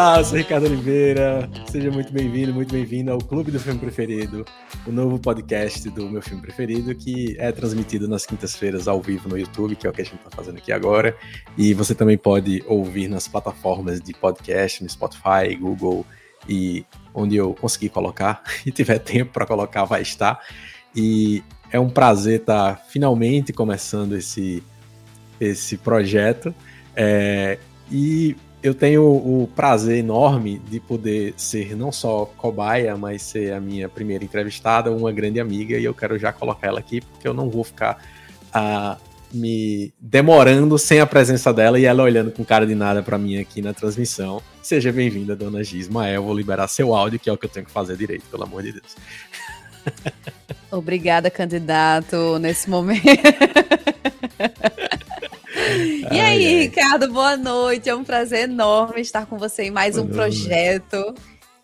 Olá, eu sou Ricardo Oliveira. Seja muito bem-vindo, muito bem-vindo ao Clube do Filme Preferido, o novo podcast do meu filme preferido, que é transmitido nas quintas-feiras ao vivo no YouTube, que é o que a gente está fazendo aqui agora. E você também pode ouvir nas plataformas de podcast, no Spotify, Google e onde eu conseguir colocar e tiver tempo para colocar, vai estar. E é um prazer estar tá finalmente começando esse, esse projeto. É, e eu tenho o prazer enorme de poder ser não só cobaia, mas ser a minha primeira entrevistada, uma grande amiga, e eu quero já colocar ela aqui, porque eu não vou ficar uh, me demorando sem a presença dela e ela olhando com cara de nada para mim aqui na transmissão. Seja bem-vinda, dona Gismael. Vou liberar seu áudio, que é o que eu tenho que fazer direito, pelo amor de Deus. Obrigada, candidato, nesse momento. E aí, ai. Ricardo, boa noite. É um prazer enorme estar com você em mais boa um noite. projeto.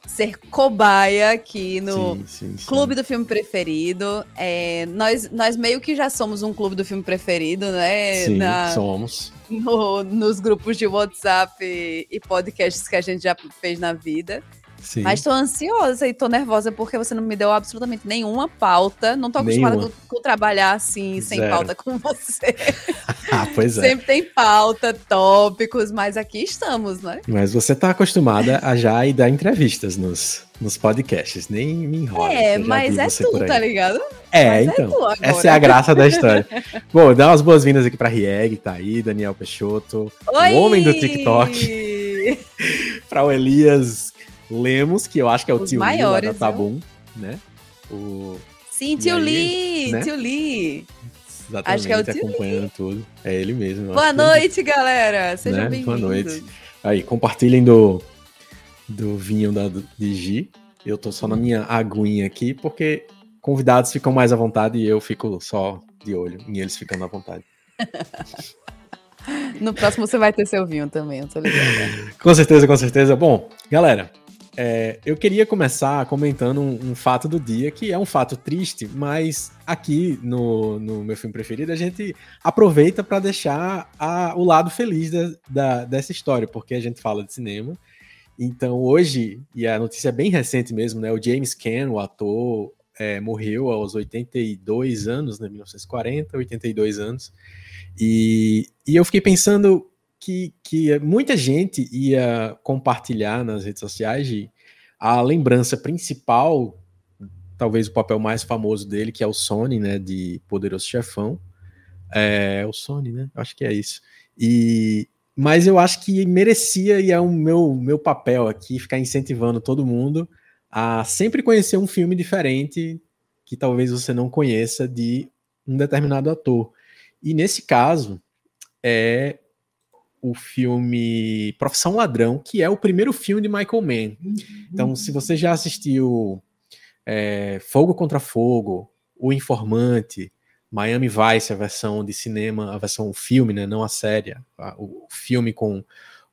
Ser cobaia aqui no sim, sim, sim. Clube do Filme Preferido. É, nós, nós meio que já somos um clube do filme preferido, né? Sim, Na, somos. No, nos grupos de WhatsApp e, e podcasts que a gente já fez na vida. Sim. Mas tô ansiosa e tô nervosa porque você não me deu absolutamente nenhuma pauta. Não tô acostumada com, com, trabalhar assim, sem Zero. pauta com você. ah, pois é. Sempre tem pauta, tópicos, mas aqui estamos, né? Mas você tá acostumada a já ir dar entrevistas nos, nos podcasts, nem me enrola. É, mas é tu, tá ligado? É, mas é então. É essa é a graça da história. Bom, dá umas boas-vindas aqui pra Rieg, tá aí, Daniel Peixoto, Oi! o homem do TikTok. pra o Elias Lemos, que eu acho que é o Os tio maiores, Lee da Tabum, né? O... Sim, tio Lee, né? tio Lee. Exatamente, acho que é o tio acompanhando Lee. tudo. É ele mesmo. Boa noite, galera. Sejam né? bem-vindos. Boa noite. Aí, compartilhem do, do vinho da, de Gi. Eu tô só na minha aguinha aqui, porque convidados ficam mais à vontade e eu fico só de olho em eles ficando à vontade. no próximo você vai ter seu vinho também, eu tô ligado. com certeza, com certeza. Bom, galera, é, eu queria começar comentando um, um, fato do dia, que é um fato triste, mas aqui no, no meu filme preferido a gente aproveita para deixar a, o lado feliz da, da, dessa história, porque a gente fala de cinema. Então hoje, e a notícia é bem recente mesmo, né? O James Caan, o ator, é, morreu aos 82 anos, né? 1940, 82 anos. E, e eu fiquei pensando que, que muita gente ia compartilhar nas redes sociais de a lembrança principal, talvez o papel mais famoso dele, que é o Sony, né, de Poderoso Chefão. É o Sony, né? Acho que é isso. E mas eu acho que merecia e é o meu meu papel aqui ficar incentivando todo mundo a sempre conhecer um filme diferente que talvez você não conheça de um determinado ator. E nesse caso é o filme Profissão Ladrão, que é o primeiro filme de Michael Mann. Então, se você já assistiu é, Fogo contra Fogo, O Informante, Miami Vice, a versão de cinema, a versão filme, né, não a série, a, o filme com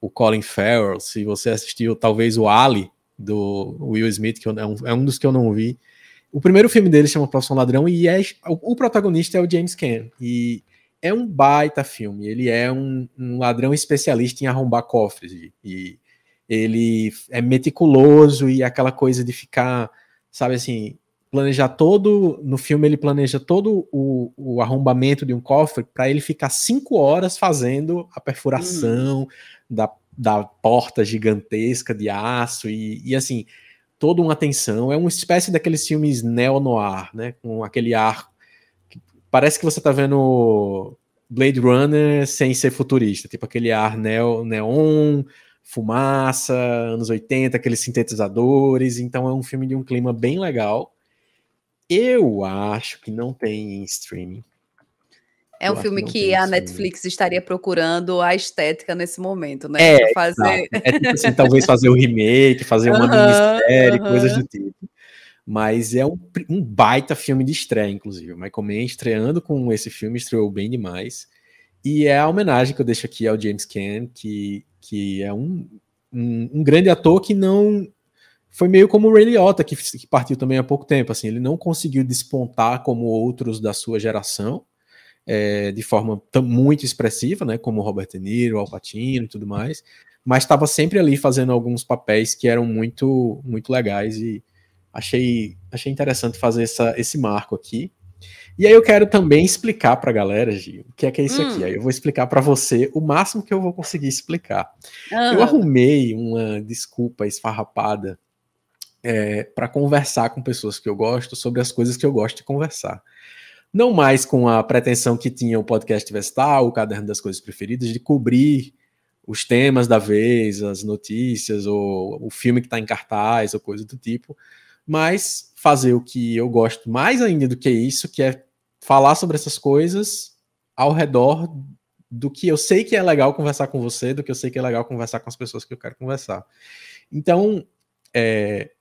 o Colin Farrell, se você assistiu talvez o Ali, do Will Smith, que é um, é um dos que eu não vi, o primeiro filme dele chama Profissão Ladrão e é, o, o protagonista é o James Caan. E é um baita filme. Ele é um, um ladrão especialista em arrombar cofres. E, e, ele é meticuloso e aquela coisa de ficar, sabe assim, planejar todo. No filme, ele planeja todo o, o arrombamento de um cofre para ele ficar cinco horas fazendo a perfuração hum. da, da porta gigantesca de aço e, e assim. Toda uma atenção, é uma espécie daqueles filmes neo-noir, né? Com aquele ar parece que você tá vendo Blade Runner sem ser futurista, tipo aquele ar neo, neon, fumaça, anos 80, aqueles sintetizadores, então é um filme de um clima bem legal. Eu acho que não tem em streaming. É um filme que, que a Netflix estaria procurando a estética nesse momento, né? É, fazer... é tipo assim, talvez fazer o um remake, fazer uma minissérie, coisas do tipo. Mas é um, um baita filme de estreia, inclusive. O Michael Mann estreando com esse filme, estreou bem demais. E é a homenagem que eu deixo aqui ao James Caan, que, que é um, um, um grande ator que não. Foi meio como o Ray Liotta, que, que partiu também há pouco tempo. Assim, ele não conseguiu despontar como outros da sua geração, é, de forma muito expressiva, né, como Robert De Niro, Al Pacino e tudo mais, mas estava sempre ali fazendo alguns papéis que eram muito, muito legais e achei, achei interessante fazer essa, esse marco aqui. E aí eu quero também explicar para a galera, Gil, o que é que é isso hum. aqui. Aí eu vou explicar para você o máximo que eu vou conseguir explicar. Eu arrumei uma desculpa esfarrapada é, para conversar com pessoas que eu gosto sobre as coisas que eu gosto de conversar. Não mais com a pretensão que tinha o podcast Vestal, o Caderno das Coisas Preferidas, de cobrir os temas da vez, as notícias, ou o filme que está em cartaz, ou coisa do tipo, mas fazer o que eu gosto mais ainda do que isso, que é falar sobre essas coisas ao redor do que eu sei que é legal conversar com você, do que eu sei que é legal conversar com as pessoas que eu quero conversar. Então, é,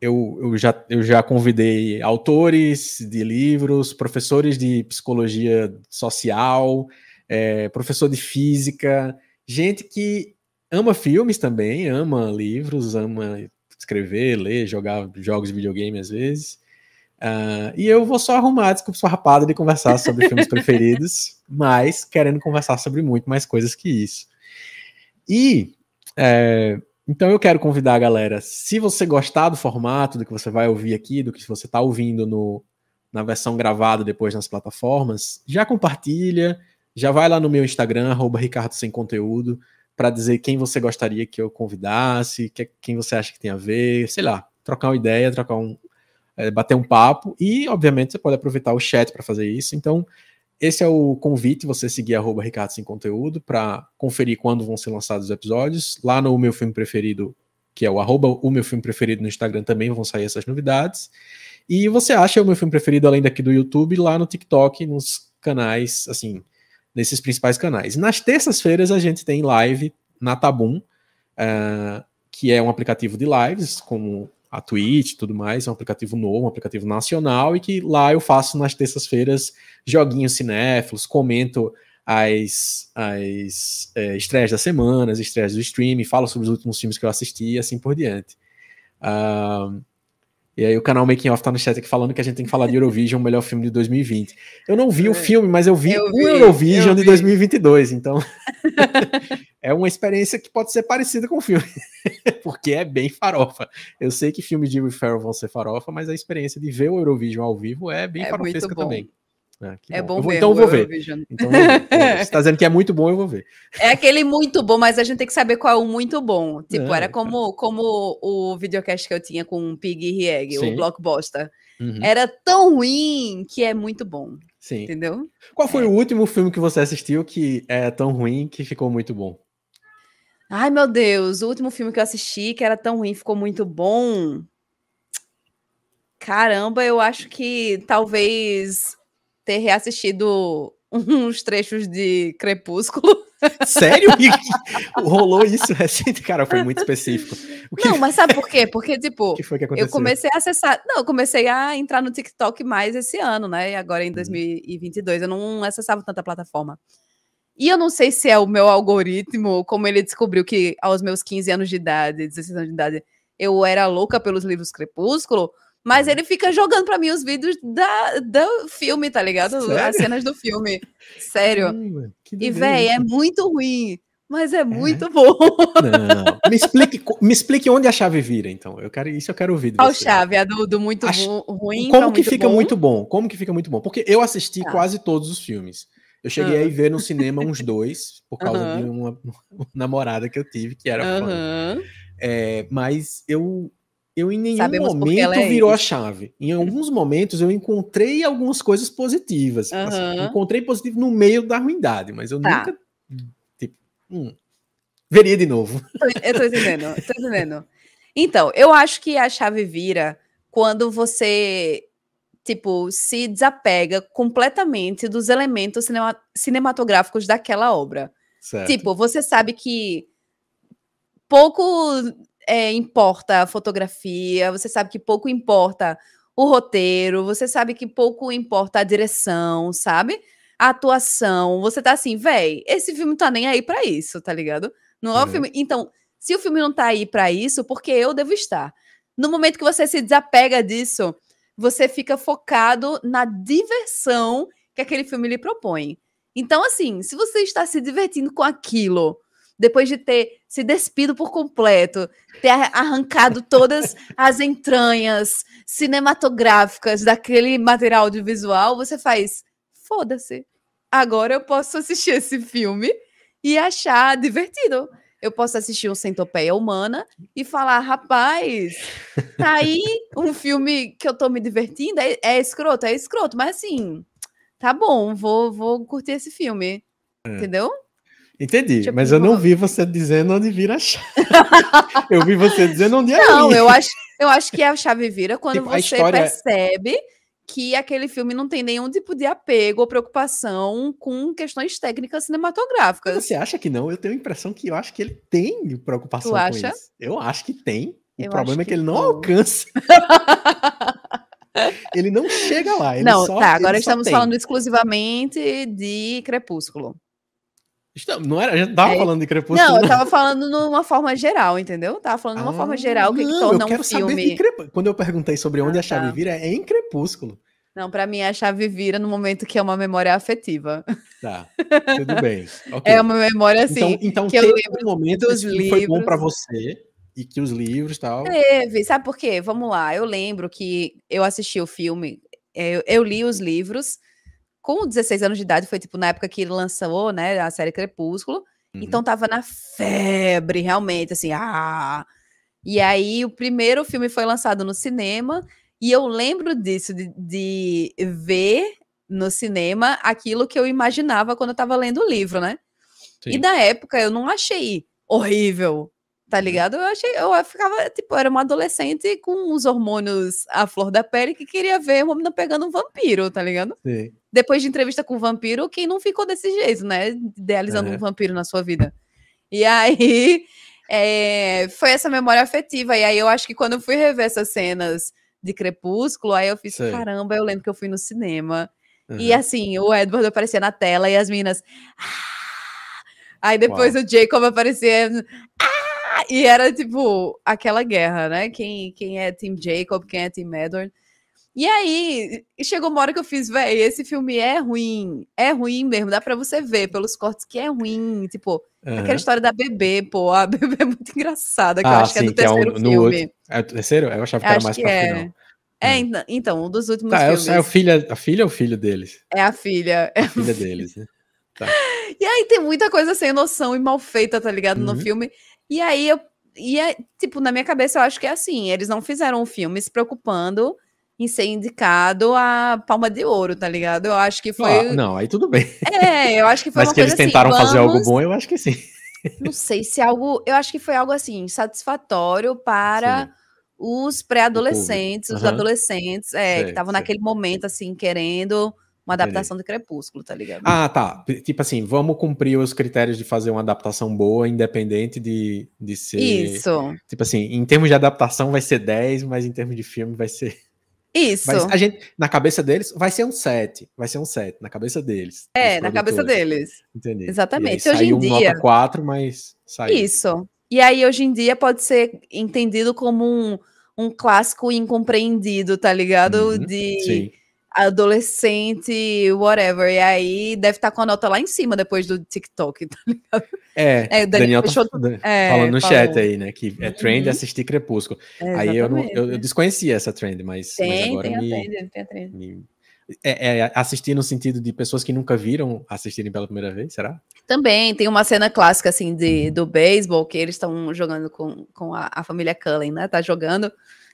eu, eu, já, eu já convidei autores de livros, professores de psicologia social, é, professor de física, gente que ama filmes também, ama livros, ama escrever, ler, jogar jogos de videogame às vezes. Uh, e eu vou só arrumar desculpa sua rapada de conversar sobre filmes preferidos, mas querendo conversar sobre muito mais coisas que isso. E é, então eu quero convidar a galera, se você gostar do formato, do que você vai ouvir aqui, do que você está ouvindo no, na versão gravada depois nas plataformas, já compartilha, já vai lá no meu Instagram, arroba Ricardo Sem Conteúdo, para dizer quem você gostaria que eu convidasse, que, quem você acha que tem a ver, sei lá, trocar uma ideia, trocar um. É, bater um papo, e obviamente você pode aproveitar o chat para fazer isso. Então, esse é o convite, você seguir Ricardo Sem Conteúdo para conferir quando vão ser lançados os episódios. Lá no meu filme preferido, que é o arroba o meu filme preferido no Instagram, também vão sair essas novidades. E você acha o meu filme preferido, além daqui do YouTube, lá no TikTok, nos canais, assim, nesses principais canais. Nas terças-feiras a gente tem live na Tabum, uh, que é um aplicativo de lives, como a Twitch e tudo mais, é um aplicativo novo, um aplicativo nacional, e que lá eu faço nas terças-feiras joguinhos cinéfilos, comento as, as é, estreias da semana, as estreias do stream, falo sobre os últimos filmes que eu assisti e assim por diante. Uh, e aí o canal Making Off tá no chat aqui falando que a gente tem que falar de Eurovision, o melhor filme de 2020. Eu não vi é. o filme, mas eu vi, eu vi o Eurovision de 2022, então é uma experiência que pode ser parecida com o filme, porque é bem farofa. Eu sei que filmes de Will Ferrell vão ser farofa, mas a experiência de ver o Eurovision ao vivo é bem é farofesca também. Ah, é bom, bom ver. Então eu vou ver. Então vou ver. Você está dizendo que é muito bom, eu vou ver. É aquele muito bom, mas a gente tem que saber qual é o muito bom. Tipo, era como, como o videocast que eu tinha com o Pig e Rieg, o Blockbuster. Uhum. Era tão ruim que é muito bom. Sim. Entendeu? Qual foi é. o último filme que você assistiu que é tão ruim que ficou muito bom? Ai, meu Deus, o último filme que eu assisti que era tão ruim ficou muito bom. Caramba, eu acho que talvez ter reassistido uns trechos de Crepúsculo. Sério? Rolou isso recente? Cara, foi muito específico. Que... Não, mas sabe por quê? Porque, tipo, eu comecei a acessar. Não, eu comecei a entrar no TikTok mais esse ano, né? E agora em 2022. Uhum. Eu não acessava tanta plataforma. E eu não sei se é o meu algoritmo, como ele descobriu que aos meus 15 anos de idade, 16 anos de idade, eu era louca pelos livros Crepúsculo mas ele fica jogando para mim os vídeos da, do filme, tá ligado? Sério? As cenas do filme. Sério. e, véi, é muito ruim. Mas é, é muito bom. Não. Me explique, me explique onde a chave vira, então. Eu quero, isso eu quero ouvir. Qual chave? A do, do muito a, ruim. Como que fica bom? muito bom? Como que fica muito bom? Porque eu assisti ah. quase todos os filmes. Eu cheguei uhum. a ver no cinema uns dois, por causa uhum. de uma, uma, namorada que eu tive, que era uhum. fã. É, mas eu eu em nenhum Sabemos momento é virou a chave. Em alguns momentos eu encontrei algumas coisas positivas. Uhum. Assim, encontrei positivo no meio da ruindade, mas eu tá. nunca. Tipo, hum, veria de novo. Eu tô entendendo, tô entendendo. Então, eu acho que a chave vira quando você, tipo, se desapega completamente dos elementos cinema cinematográficos daquela obra. Certo. Tipo, você sabe que pouco é, importa a fotografia, você sabe que pouco importa o roteiro, você sabe que pouco importa a direção, sabe? A atuação. Você tá assim, véi, esse filme tá nem aí para isso, tá ligado? Não é, é o filme. Então, se o filme não tá aí para isso, porque eu devo estar. No momento que você se desapega disso, você fica focado na diversão que aquele filme lhe propõe. Então, assim, se você está se divertindo com aquilo, depois de ter se despido por completo, ter arrancado todas as entranhas cinematográficas daquele material audiovisual, você faz, foda-se. Agora eu posso assistir esse filme e achar divertido. Eu posso assistir um Centopeia Humana e falar, rapaz, tá aí um filme que eu tô me divertindo, é, é escroto, é escroto, mas assim, tá bom, vou, vou curtir esse filme. É. Entendeu? Entendi, tipo, mas eu não vi você dizendo onde vira a chave. eu vi você dizendo onde é Não, eu acho, eu acho que a chave vira quando tipo, você história... percebe que aquele filme não tem nenhum tipo de apego ou preocupação com questões técnicas cinematográficas. Você acha que não? Eu tenho a impressão que eu acho que ele tem preocupação tu acha? com isso. Eu acho que tem. O eu problema é que, que ele não, não alcança. ele não chega lá. não, só, tá. Agora estamos tem. falando exclusivamente de Crepúsculo. Não era, a gente tava é, falando de Crepúsculo. Não, eu tava falando numa forma geral, entendeu? Tava falando de uma ah, forma geral que, não, que torna eu quero um filme. Crep... Quando eu perguntei sobre onde ah, a chave tá. vira, é em Crepúsculo. Não, para mim a chave vira no momento que é uma memória afetiva. Tá, tudo bem. Okay. É uma memória assim. Então, então que eu lembro um momento dos que livros. foi bom para você e que os livros tal. Teve, sabe por quê? Vamos lá. Eu lembro que eu assisti o filme, eu, eu li os livros com 16 anos de idade, foi tipo na época que ele lançou, né, a série Crepúsculo. Uhum. Então tava na febre, realmente, assim, ah. E aí o primeiro filme foi lançado no cinema, e eu lembro disso, de, de ver no cinema aquilo que eu imaginava quando eu tava lendo o livro, né? Sim. E na época eu não achei horrível, tá uhum. ligado? Eu achei, eu ficava, tipo, eu era uma adolescente com os hormônios à flor da pele que queria ver uma menina pegando um vampiro, tá ligado? Sim depois de entrevista com o vampiro, quem não ficou desse jeito, né? Idealizando é. um vampiro na sua vida. E aí é, foi essa memória afetiva. E aí eu acho que quando eu fui rever essas cenas de Crepúsculo, aí eu fiz, Sei. caramba, eu lembro que eu fui no cinema. Uhum. E assim, o Edward aparecia na tela e as minas. Ah! Aí depois Uau. o Jacob aparecia. Ah! E era tipo aquela guerra, né? Quem, quem é Team Jacob, quem é Team Edward. E aí, chegou uma hora que eu fiz, velho, esse filme é ruim. É ruim mesmo, dá pra você ver pelos cortes que é ruim. Tipo, uhum. aquela história da bebê, pô, a bebê é muito engraçada, que ah, eu acho sim, que é do terceiro é um, filme. Outro, é o terceiro? Eu achava que eu era mais que pra é. final. É, hum. então, um dos últimos tá, filmes. É, o filho, a filha ou o filho deles? É a filha. É a filha deles, né? Tá. E aí tem muita coisa sem noção e mal feita, tá ligado, uhum. no filme. E aí eu. E é, tipo, na minha cabeça eu acho que é assim: eles não fizeram um filme se preocupando em ser indicado a Palma de Ouro, tá ligado? Eu acho que foi. Ah, não, aí tudo bem. É, eu acho que foi Mas uma que eles assim, tentaram assim, fazer vamos... algo bom, eu acho que sim. Não sei se algo. Eu acho que foi algo assim, satisfatório para. Sim. Os pré-adolescentes, os uhum. adolescentes, é, sei, que estavam naquele momento, assim, querendo uma adaptação Entendi. de Crepúsculo, tá ligado? Ah, tá. Tipo assim, vamos cumprir os critérios de fazer uma adaptação boa, independente de, de ser. Isso. Tipo assim, em termos de adaptação vai ser 10, mas em termos de filme vai ser. Isso. a gente, na cabeça deles, vai ser um 7. Vai ser um 7, na cabeça deles. É, na cabeça deles. Entendi. Exatamente. Hoje em dia. nota 4, mas saiu. Isso. E aí, hoje em dia, pode ser entendido como um, um clássico incompreendido, tá ligado? Uhum, de. Sim adolescente, whatever. E aí deve estar tá com a nota lá em cima depois do TikTok, tá ligado? É, é o Daniel, Daniel tá é, falando no falou. chat aí, né? Que é trend uhum. assistir Crepúsculo. É, aí eu, não, eu, eu, desconhecia essa trend, mas, tem, mas agora tem me, a trend, tem a trend. Me, é, é, assistir no sentido de pessoas que nunca viram assistirem pela primeira vez, será? Também, tem uma cena clássica, assim, de, do beisebol, que eles estão jogando com, com a, a família Cullen, né? Tá jogando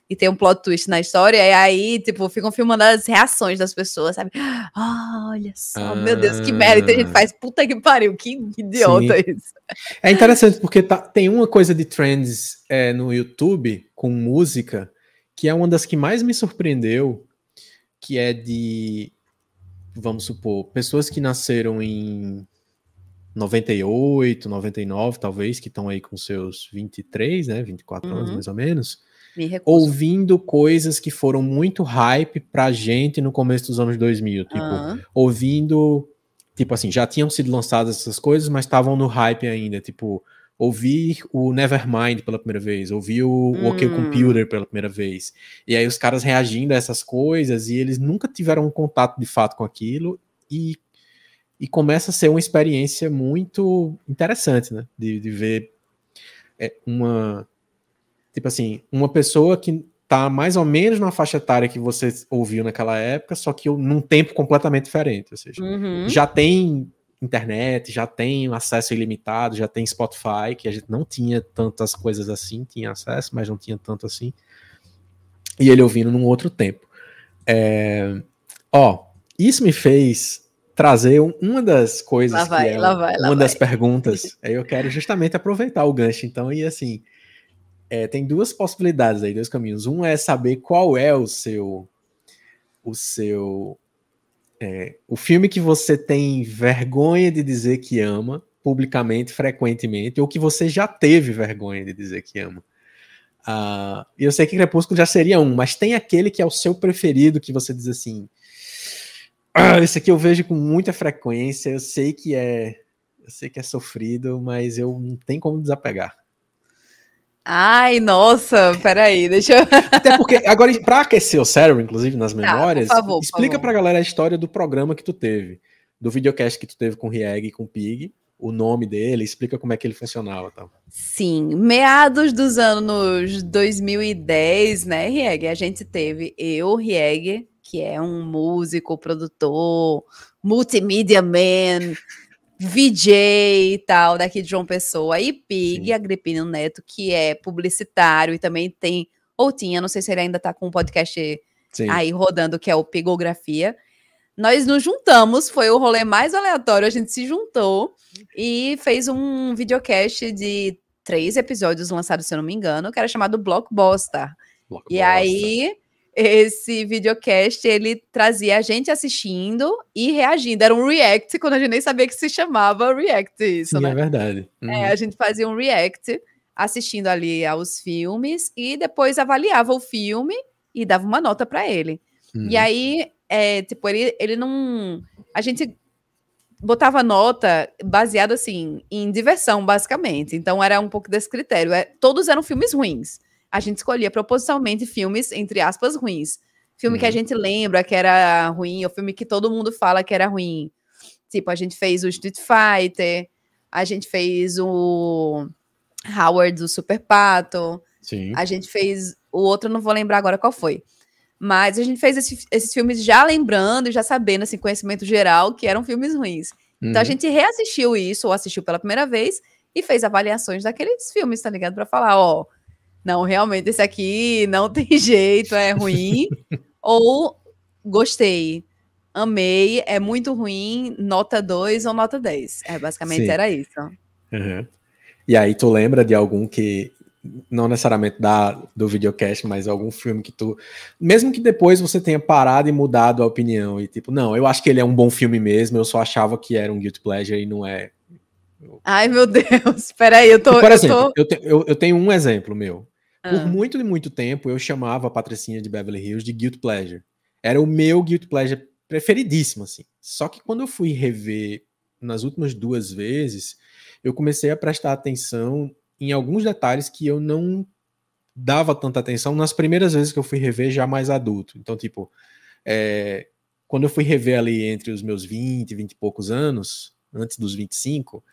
e tem um plot twist na história, e aí, tipo, ficam filmando as reações das pessoas, sabe? Ah, olha só, ah, meu Deus, que merda. Então a gente faz, puta que pariu, que idiota sim. isso. É interessante porque tá, tem uma coisa de trends é, no YouTube com música que é uma das que mais me surpreendeu, que é de, vamos supor, pessoas que nasceram em 98, 99, talvez, que estão aí com seus 23, né, 24 uhum. anos mais ou menos, ouvindo coisas que foram muito hype pra gente no começo dos anos 2000. Tipo, uhum. ouvindo. Tipo assim, já tinham sido lançadas essas coisas, mas estavam no hype ainda. Tipo, ouvir o Nevermind pela primeira vez, ouvir o, hum. OK. Computer pela primeira vez. E aí os caras reagindo a essas coisas e eles nunca tiveram um contato de fato com aquilo. E e começa a ser uma experiência muito interessante, né? De, de ver é, uma. Tipo assim, uma pessoa que tá mais ou menos na faixa etária que você ouviu naquela época, só que num tempo completamente diferente. Ou seja, uhum. já tem internet, já tem acesso ilimitado, já tem Spotify, que a gente não tinha tantas coisas assim, tinha acesso, mas não tinha tanto assim. E ele ouvindo num outro tempo. É... Ó, isso me fez trazer uma das coisas vai, que é vai, uma das vai. perguntas. Aí eu quero justamente aproveitar o gancho, então, e assim, é, tem duas possibilidades aí, dois caminhos. Um é saber qual é o seu o seu é, o filme que você tem vergonha de dizer que ama publicamente, frequentemente, ou que você já teve vergonha de dizer que ama. Uh, eu sei que Crepúsculo já seria um, mas tem aquele que é o seu preferido, que você diz assim: ah, esse aqui eu vejo com muita frequência, eu sei que é. Eu sei que é sofrido, mas eu não tenho como desapegar. Ai, nossa, peraí, deixa eu. Até porque, agora, para aquecer o cérebro, inclusive, nas tá, memórias, tá, favor, explica pra galera a história do programa que tu teve, do videocast que tu teve com o Rieg e com o Pig, o nome dele, explica como é que ele funcionava. Tá? Sim, meados dos anos 2010, né, Rieg, a gente teve eu, Rieg, que é um músico, produtor, multimedia man, VJ e tal, daqui de João Pessoa, e Pig, Sim. Agripino Neto, que é publicitário e também tem, ou tinha, não sei se ele ainda tá com um podcast Sim. aí rodando, que é o Pigografia. Nós nos juntamos, foi o rolê mais aleatório, a gente se juntou e fez um videocast de três episódios lançados, se eu não me engano, que era chamado Blockbuster. Blockbuster. E aí esse videocast, ele trazia a gente assistindo e reagindo. Era um react, quando a gente nem sabia que se chamava react isso, Sim, né? é verdade. Uhum. É, a gente fazia um react assistindo ali aos filmes e depois avaliava o filme e dava uma nota para ele. Uhum. E aí, é, tipo, ele, ele não... A gente botava nota baseado, assim, em diversão, basicamente. Então, era um pouco desse critério. É, todos eram filmes ruins a gente escolhia propositalmente filmes, entre aspas, ruins. Filme uhum. que a uhum. gente lembra que era ruim, ou filme que todo mundo fala que era ruim. Tipo, a gente fez o Street Fighter, a gente fez o Howard do Super Pato, Sim. a gente fez o outro, não vou lembrar agora qual foi. Mas a gente fez esse, esses filmes já lembrando, já sabendo, assim, conhecimento geral, que eram filmes ruins. Uhum. Então a uhum. gente reassistiu isso, ou assistiu pela primeira vez, e fez avaliações daqueles filmes, tá ligado? Pra falar, ó, não, realmente esse aqui não tem jeito, é ruim. ou gostei, amei, é muito ruim, nota 2 ou nota 10. É, basicamente Sim. era isso. Uhum. E aí tu lembra de algum que não necessariamente da, do videocast, mas algum filme que tu. Mesmo que depois você tenha parado e mudado a opinião, e tipo, não, eu acho que ele é um bom filme mesmo, eu só achava que era um Guilty Pleasure e não é. Ai, meu Deus, peraí, eu tô. Por exemplo, eu, tô... eu, te, eu, eu, tenho um exemplo meu. Por ah. muito e muito tempo, eu chamava a Patricinha de Beverly Hills de Guilt Pleasure. Era o meu Guilt Pleasure preferidíssimo, assim. Só que quando eu fui rever nas últimas duas vezes, eu comecei a prestar atenção em alguns detalhes que eu não dava tanta atenção nas primeiras vezes que eu fui rever já mais adulto. Então, tipo, é, quando eu fui rever ali entre os meus 20, 20 e poucos anos, antes dos 25,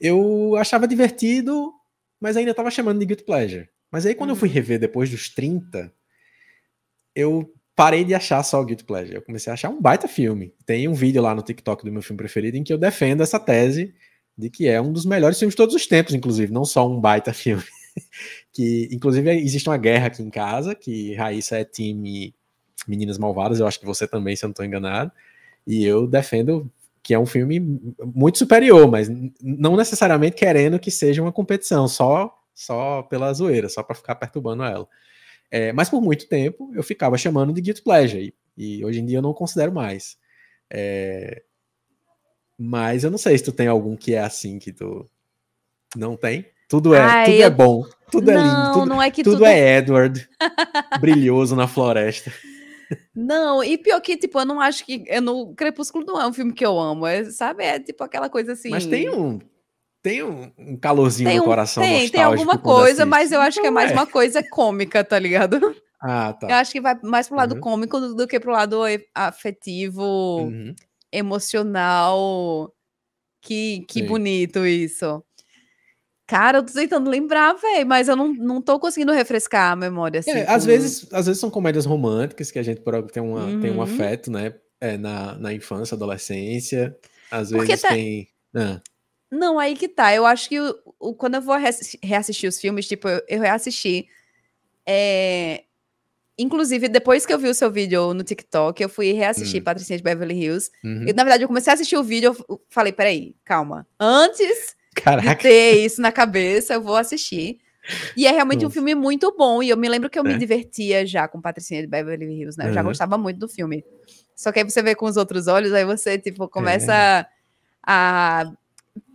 eu achava divertido, mas ainda estava chamando de Guilt Pleasure. Mas aí, quando uhum. eu fui uhum. rever depois dos 30, eu parei de achar só o Guilty Pleasure. Eu comecei a achar um baita filme. Tem um vídeo lá no TikTok do meu filme preferido em que eu defendo essa tese de que é um dos melhores filmes de todos os tempos, inclusive, não só um baita filme. que, inclusive, existe uma guerra aqui em casa, que Raíssa é time Meninas Malvadas, eu acho que você também, se eu não estou enganado. E eu defendo que é um filme muito superior, mas não necessariamente querendo que seja uma competição, só só pela zoeira, só para ficar perturbando ela. É, mas por muito tempo eu ficava chamando de Guilty Pleasure, e, e hoje em dia eu não considero mais. É, mas eu não sei se tu tem algum que é assim que tu não tem. Tudo é, Ai, tudo é eu... é bom, tudo não, é lindo, tudo, não é que tudo, tudo... é Edward, brilhoso na floresta. Não, e pior que, tipo, eu não acho que. Eu no Crepúsculo não é um filme que eu amo, é, sabe? É tipo aquela coisa assim. Mas tem um, tem um, um calorzinho tem um, no coração tem, tem alguma coisa, mas eu acho que é mais é. uma coisa cômica, tá ligado? Ah, tá. Eu acho que vai mais pro lado uhum. cômico do, do, que pro lado afetivo. Uhum. emocional. Que, que bonito isso. Cara, eu tô tentando lembrar, velho, mas eu não, não tô conseguindo refrescar a memória. Assim, é, às, vezes, às vezes são comédias românticas que a gente tem, uma, uhum. tem um uhum. afeto, né? É, na, na infância, adolescência. Às Porque vezes tá... tem. Ah. Não, aí que tá. Eu acho que o, o quando eu vou reassistir os filmes, tipo, eu, eu reassisti. É... Inclusive, depois que eu vi o seu vídeo no TikTok, eu fui reassistir hum. Patricinha de Beverly Hills. Uhum. E, na verdade, eu comecei a assistir o vídeo, eu falei, peraí, calma. Antes Caraca. de ter isso na cabeça, eu vou assistir. E é realmente Nossa. um filme muito bom. E eu me lembro que eu é. me divertia já com Patricinha de Beverly Hills, né? Eu uhum. já gostava muito do filme. Só que aí você vê com os outros olhos, aí você, tipo, começa é. a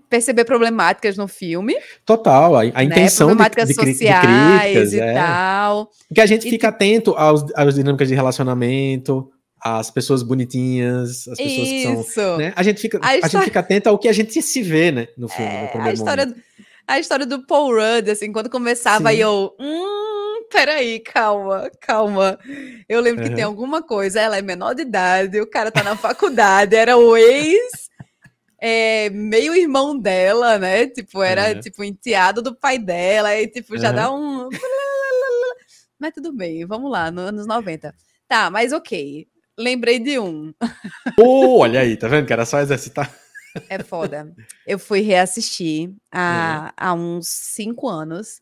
perceber problemáticas no filme. Total, a, a né? intenção problemáticas de, de, sociais de críticas, e é. tal. Porque a gente e fica atento aos, às dinâmicas de relacionamento, as pessoas bonitinhas, as pessoas Isso. que são. Né? A, gente fica, a, a gente fica atento ao que a gente se vê, né, no filme. É, no a, história, a história do Paul Rudd, assim, quando começava, Sim. eu. Hum, peraí, calma, calma. Eu lembro uhum. que tem alguma coisa, ela é menor de idade, o cara tá na faculdade, era o ex. É, meio irmão dela, né? Tipo, era uhum. tipo enteado do pai dela, e tipo, já uhum. dá um. Mas tudo bem, vamos lá, nos anos 90. Tá, mas ok. Lembrei de um. Oh, olha aí, tá vendo que era só exercitar? É foda. Eu fui reassistir há, é. há uns cinco anos.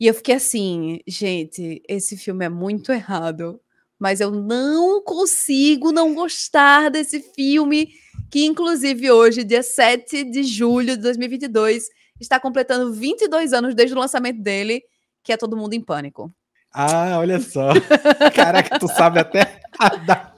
E eu fiquei assim, gente, esse filme é muito errado. Mas eu não consigo não gostar desse filme, que inclusive hoje, dia 7 de julho de 2022, está completando 22 anos desde o lançamento dele, que é Todo Mundo em Pânico. Ah, olha só. Caraca, tu sabe até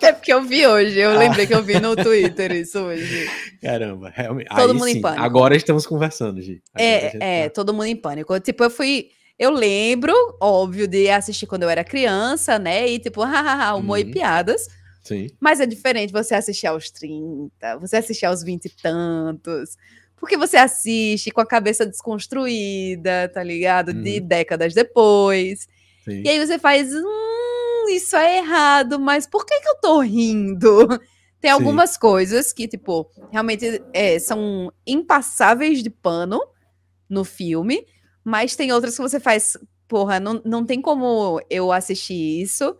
É porque eu vi hoje, eu ah. lembrei que eu vi no Twitter isso hoje. Caramba, realmente. Todo Aí, mundo sim, em pânico. Agora estamos conversando, Gi. é, é, tá... todo mundo em pânico. Tipo, eu fui. Eu lembro, óbvio, de assistir quando eu era criança, né? E tipo, hahaha, humor uhum. e piadas. Sim. Mas é diferente você assistir aos 30, você assistir aos 20 e tantos. Porque você assiste com a cabeça desconstruída, tá ligado? Uhum. De décadas depois. Sim. E aí você faz. Hum, isso é errado, mas por que, que eu tô rindo? Tem Sim. algumas coisas que, tipo, realmente é, são impassáveis de pano no filme, mas tem outras que você faz, porra, não, não tem como eu assistir isso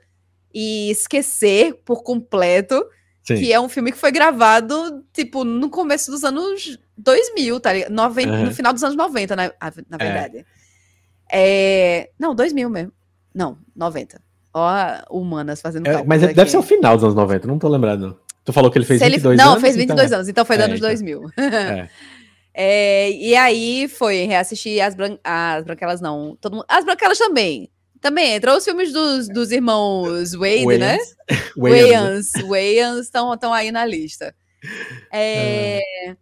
e esquecer por completo Sim. que é um filme que foi gravado, tipo, no começo dos anos 2000, tá ligado? uhum. No final dos anos 90, na, na é. verdade. É. É... Não, 2000 mesmo. Não, 90. Ó, humanas fazendo é, Mas aqui. deve ser o final dos anos 90, não tô lembrado. Não. Tu falou que ele fez Se 22 ele... não, anos? Não, fez 22 então... anos, então foi dos é, anos então. 2000. É. é. e aí foi reassistir as, bran... as branquelas, não. Todo mundo... As branquelas também. Também entrou os filmes dos, dos irmãos Wade, Wayans. né? Wayans. Wayans estão aí na lista. É... Ah.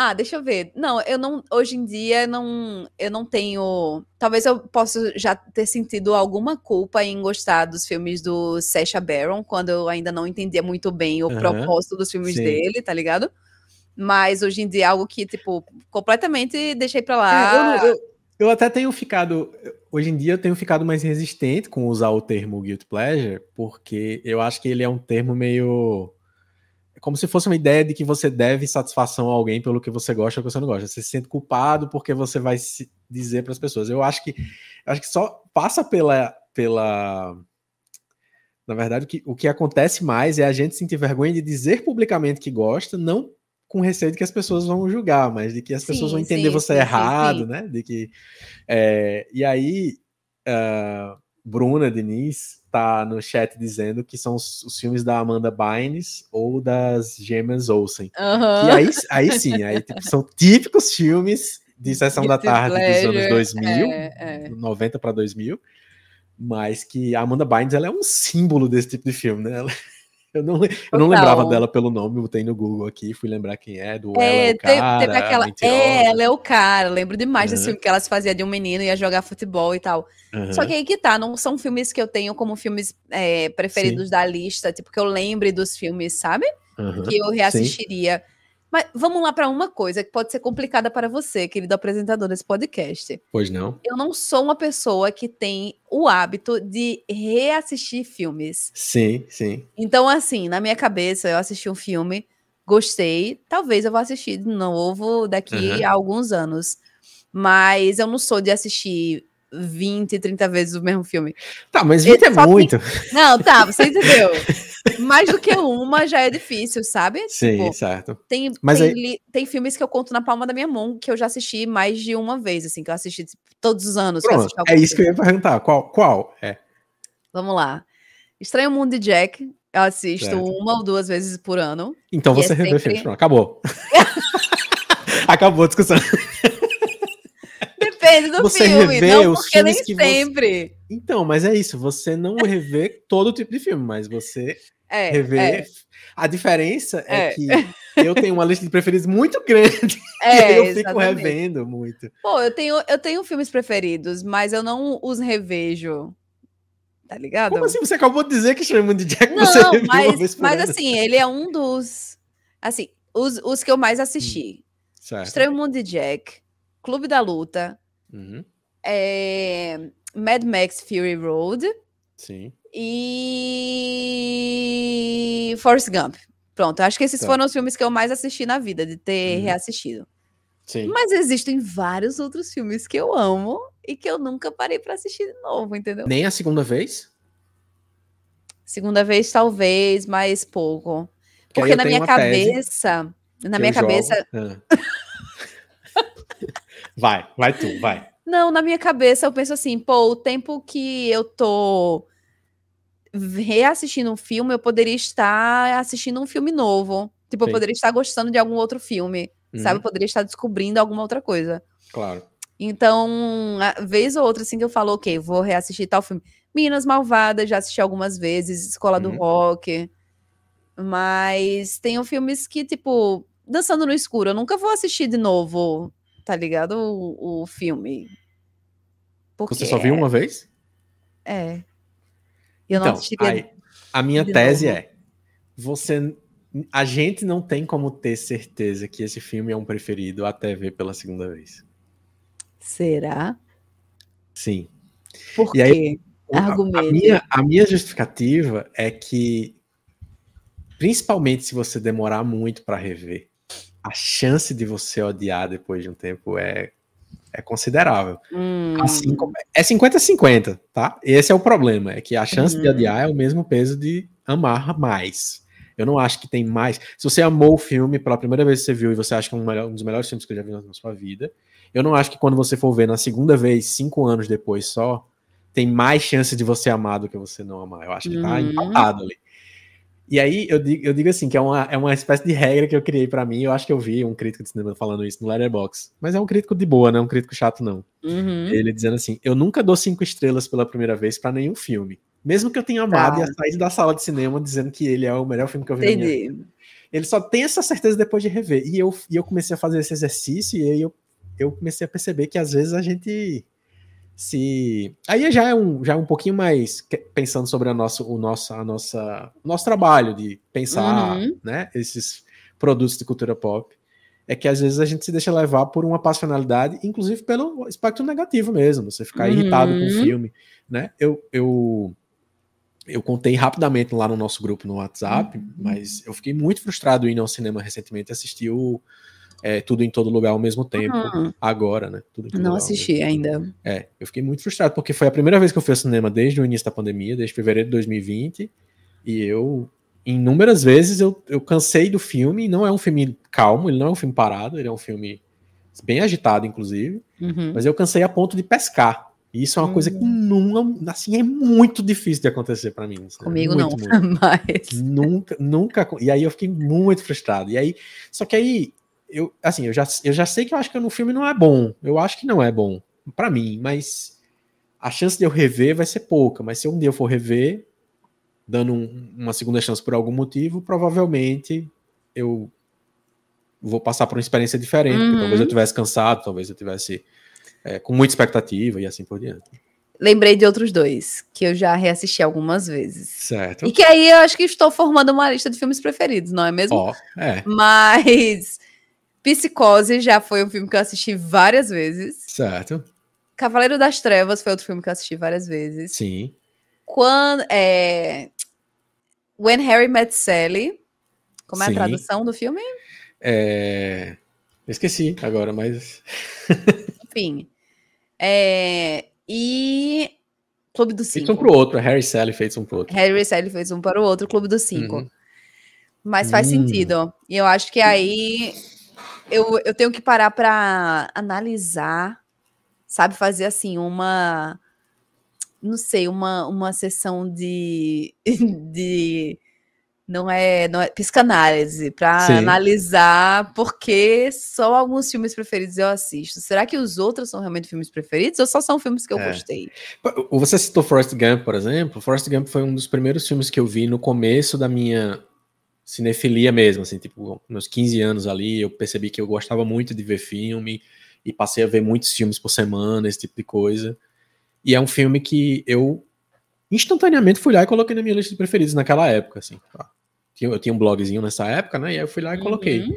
Ah, deixa eu ver. Não, eu não. Hoje em dia não, eu não tenho. Talvez eu possa já ter sentido alguma culpa em gostar dos filmes do Sacha Baron, quando eu ainda não entendia muito bem o uhum, propósito dos filmes sim. dele, tá ligado? Mas hoje em dia é algo que, tipo, completamente deixei pra lá. É, eu, eu, eu até tenho ficado. Hoje em dia eu tenho ficado mais resistente com usar o termo guilt pleasure, porque eu acho que ele é um termo meio é como se fosse uma ideia de que você deve satisfação a alguém pelo que você gosta ou que você não gosta. Você se sente culpado porque você vai dizer para as pessoas. Eu acho que acho que só passa pela pela na verdade, o que, o que acontece mais é a gente sentir vergonha de dizer publicamente que gosta, não com receio de que as pessoas vão julgar, mas de que as sim, pessoas vão entender sim, você sim, errado, né? De que é, e aí uh, Bruna Diniz tá no chat dizendo que são os, os filmes da Amanda Bynes ou das Gêmeas Olsen. Uhum. aí, aí sim, aí tipo, são típicos filmes de Sessão da Tarde dos anos 2000, é, é. 90 para 2000, mas que a Amanda Bynes ela é um símbolo desse tipo de filme, né? Ela, eu não, eu não lembrava dela pelo nome, botei no Google aqui, fui lembrar quem é, do é, ela é o cara. Teve aquela, é, ela é o cara. Lembro demais uhum. desse filme que ela se fazia de um menino, ia jogar futebol e tal. Uhum. Só que aí que tá, não são filmes que eu tenho como filmes é, preferidos Sim. da lista, tipo, que eu lembre dos filmes, sabe? Uhum. Que eu reassistiria. Sim. Mas vamos lá para uma coisa que pode ser complicada para você, querido apresentador desse podcast. Pois não. Eu não sou uma pessoa que tem o hábito de reassistir filmes. Sim, sim. Então, assim, na minha cabeça, eu assisti um filme, gostei, talvez eu vá assistir de novo daqui uhum. a alguns anos. Mas eu não sou de assistir 20, 30 vezes o mesmo filme. Tá, mas 20 é muito. Não, tá, você entendeu. Mais do que uma já é difícil, sabe? Sim, tipo, certo. Tem, mas tem, aí... tem filmes que eu conto na palma da minha mão que eu já assisti mais de uma vez, assim, que eu assisti tipo, todos os anos. Pronto, é isso que eu ia perguntar. Qual? Qual? É. Vamos lá. Estranho Mundo de Jack, eu assisto certo. uma ou duas vezes por ano. Então você é revê sempre... filmes. Pronto, acabou. acabou a discussão. Depende do você filme, não, porque nem sempre. Você... Então, mas é isso, você não revê todo tipo de filme, mas você é, revê. É. A diferença é. é. que eu tenho uma lista de preferidos muito grande. É, eu fico exatamente. revendo muito. Pô, eu tenho, eu tenho filmes preferidos, mas eu não os revejo. Tá ligado? Como assim? Você acabou de dizer que chama de Jack não, você revê mas, uma vez por Mas ano. assim, ele é um dos. Assim, os, os que eu mais assisti. Hum, Estranho Mundo de Jack, Clube da Luta, Uhum. É, Mad Max Fury Road. Sim. E Forrest Gump. Pronto, acho que esses tá. foram os filmes que eu mais assisti na vida, de ter uhum. reassistido. Sim. Mas existem vários outros filmes que eu amo e que eu nunca parei para assistir de novo, entendeu? Nem a segunda vez? Segunda vez, talvez, mas pouco. Porque, na minha cabeça. Na minha cabeça. Ah. Vai, vai tu, vai. Não, na minha cabeça eu penso assim, pô, o tempo que eu tô reassistindo um filme, eu poderia estar assistindo um filme novo. Tipo, Sim. eu poderia estar gostando de algum outro filme, uhum. sabe? Eu poderia estar descobrindo alguma outra coisa. Claro. Então, vez ou outra, assim, que eu falo, ok, vou reassistir tal filme. Minas Malvadas, já assisti algumas vezes, Escola uhum. do Rock. Mas tem filmes que, tipo, Dançando no Escuro, eu nunca vou assistir de novo tá ligado? O, o filme. Porque Você só viu uma vez? É. Eu então, aí, a minha tese novo. é: você. A gente não tem como ter certeza que esse filme é um preferido até ver pela segunda vez. Será? Sim. Por e quê? Aí, a, a, minha, a minha justificativa é que, principalmente se você demorar muito para rever, a chance de você odiar depois de um tempo é, é considerável. Hum. Assim como, é 50-50, tá? Esse é o problema, é que a chance uhum. de odiar é o mesmo peso de amar mais. Eu não acho que tem mais. Se você amou o filme pela primeira vez que você viu e você acha que é um, melhor, um dos melhores filmes que você já viu na sua vida, eu não acho que quando você for ver na segunda vez, cinco anos depois só, tem mais chance de você amar do que você não amar. Eu acho que tá uhum. empatado ali. E aí eu digo, eu digo assim, que é uma, é uma espécie de regra que eu criei para mim. Eu acho que eu vi um crítico de cinema falando isso no Letterboxd. Mas é um crítico de boa, não é um crítico chato, não. Uhum. Ele dizendo assim: eu nunca dou cinco estrelas pela primeira vez para nenhum filme. Mesmo que eu tenha amado tá. e sair da sala de cinema dizendo que ele é o melhor filme que eu vi Entendi. na minha vida. Ele só tem essa certeza depois de rever. E eu, e eu comecei a fazer esse exercício e aí eu, eu comecei a perceber que às vezes a gente se aí já é um já é um pouquinho mais pensando sobre a nossa, o nosso a nossa nosso trabalho de pensar uhum. né esses produtos de cultura pop é que às vezes a gente se deixa levar por uma passionalidade inclusive pelo aspecto negativo mesmo você ficar uhum. irritado com o filme né eu, eu eu contei rapidamente lá no nosso grupo no WhatsApp uhum. mas eu fiquei muito frustrado indo ao cinema recentemente assistir o é, tudo em todo lugar ao mesmo tempo, uhum. agora, né? Não assisti ainda. É, eu fiquei muito frustrado, porque foi a primeira vez que eu fui ao cinema desde o início da pandemia, desde fevereiro de 2020, e eu, inúmeras vezes, eu, eu cansei do filme, não é um filme calmo, ele não é um filme parado, ele é um filme bem agitado, inclusive, uhum. mas eu cansei a ponto de pescar. E isso é uma uhum. coisa que hum. nunca, assim, é muito difícil de acontecer para mim. Assim, Comigo muito, não, muito. mas... Nunca, nunca, e aí eu fiquei muito frustrado. E aí, só que aí eu, assim, eu já, eu já sei que eu acho que no filme não é bom. Eu acho que não é bom para mim, mas a chance de eu rever vai ser pouca. Mas se um dia eu for rever, dando um, uma segunda chance por algum motivo, provavelmente eu vou passar por uma experiência diferente. Uhum. Talvez eu tivesse cansado, talvez eu tivesse é, com muita expectativa e assim por diante. lembrei de outros dois, que eu já reassisti algumas vezes. Certo. E que aí eu acho que estou formando uma lista de filmes preferidos, não é mesmo? Ó, oh, é. Mas Psicose já foi um filme que eu assisti várias vezes. Certo. Cavaleiro das Trevas foi outro filme que eu assisti várias vezes. Sim. Quando, é... When Harry Met Sally. Como é Sim. a tradução do filme? É... Esqueci agora, mas. Enfim. É... E. Clube dos Cinco. Fez um pro outro. Harry Sally fez um pro outro. Harry Sally fez um para o outro. Clube dos Cinco. Uhum. Mas faz hum. sentido. E eu acho que aí eu, eu tenho que parar para analisar, sabe? Fazer assim, uma. Não sei, uma, uma sessão de. de não é, não é psicanálise, para analisar porque só alguns filmes preferidos eu assisto. Será que os outros são realmente filmes preferidos ou só são filmes que eu é. gostei? Você citou Forrest Gump, por exemplo. Forrest Gump foi um dos primeiros filmes que eu vi no começo da minha cinefilia mesmo, assim, tipo, nos 15 anos ali, eu percebi que eu gostava muito de ver filme e passei a ver muitos filmes por semana, esse tipo de coisa. E é um filme que eu instantaneamente fui lá e coloquei na minha lista de preferidos naquela época, assim. Eu tinha um blogzinho nessa época, né? E aí eu fui lá e coloquei. Uhum.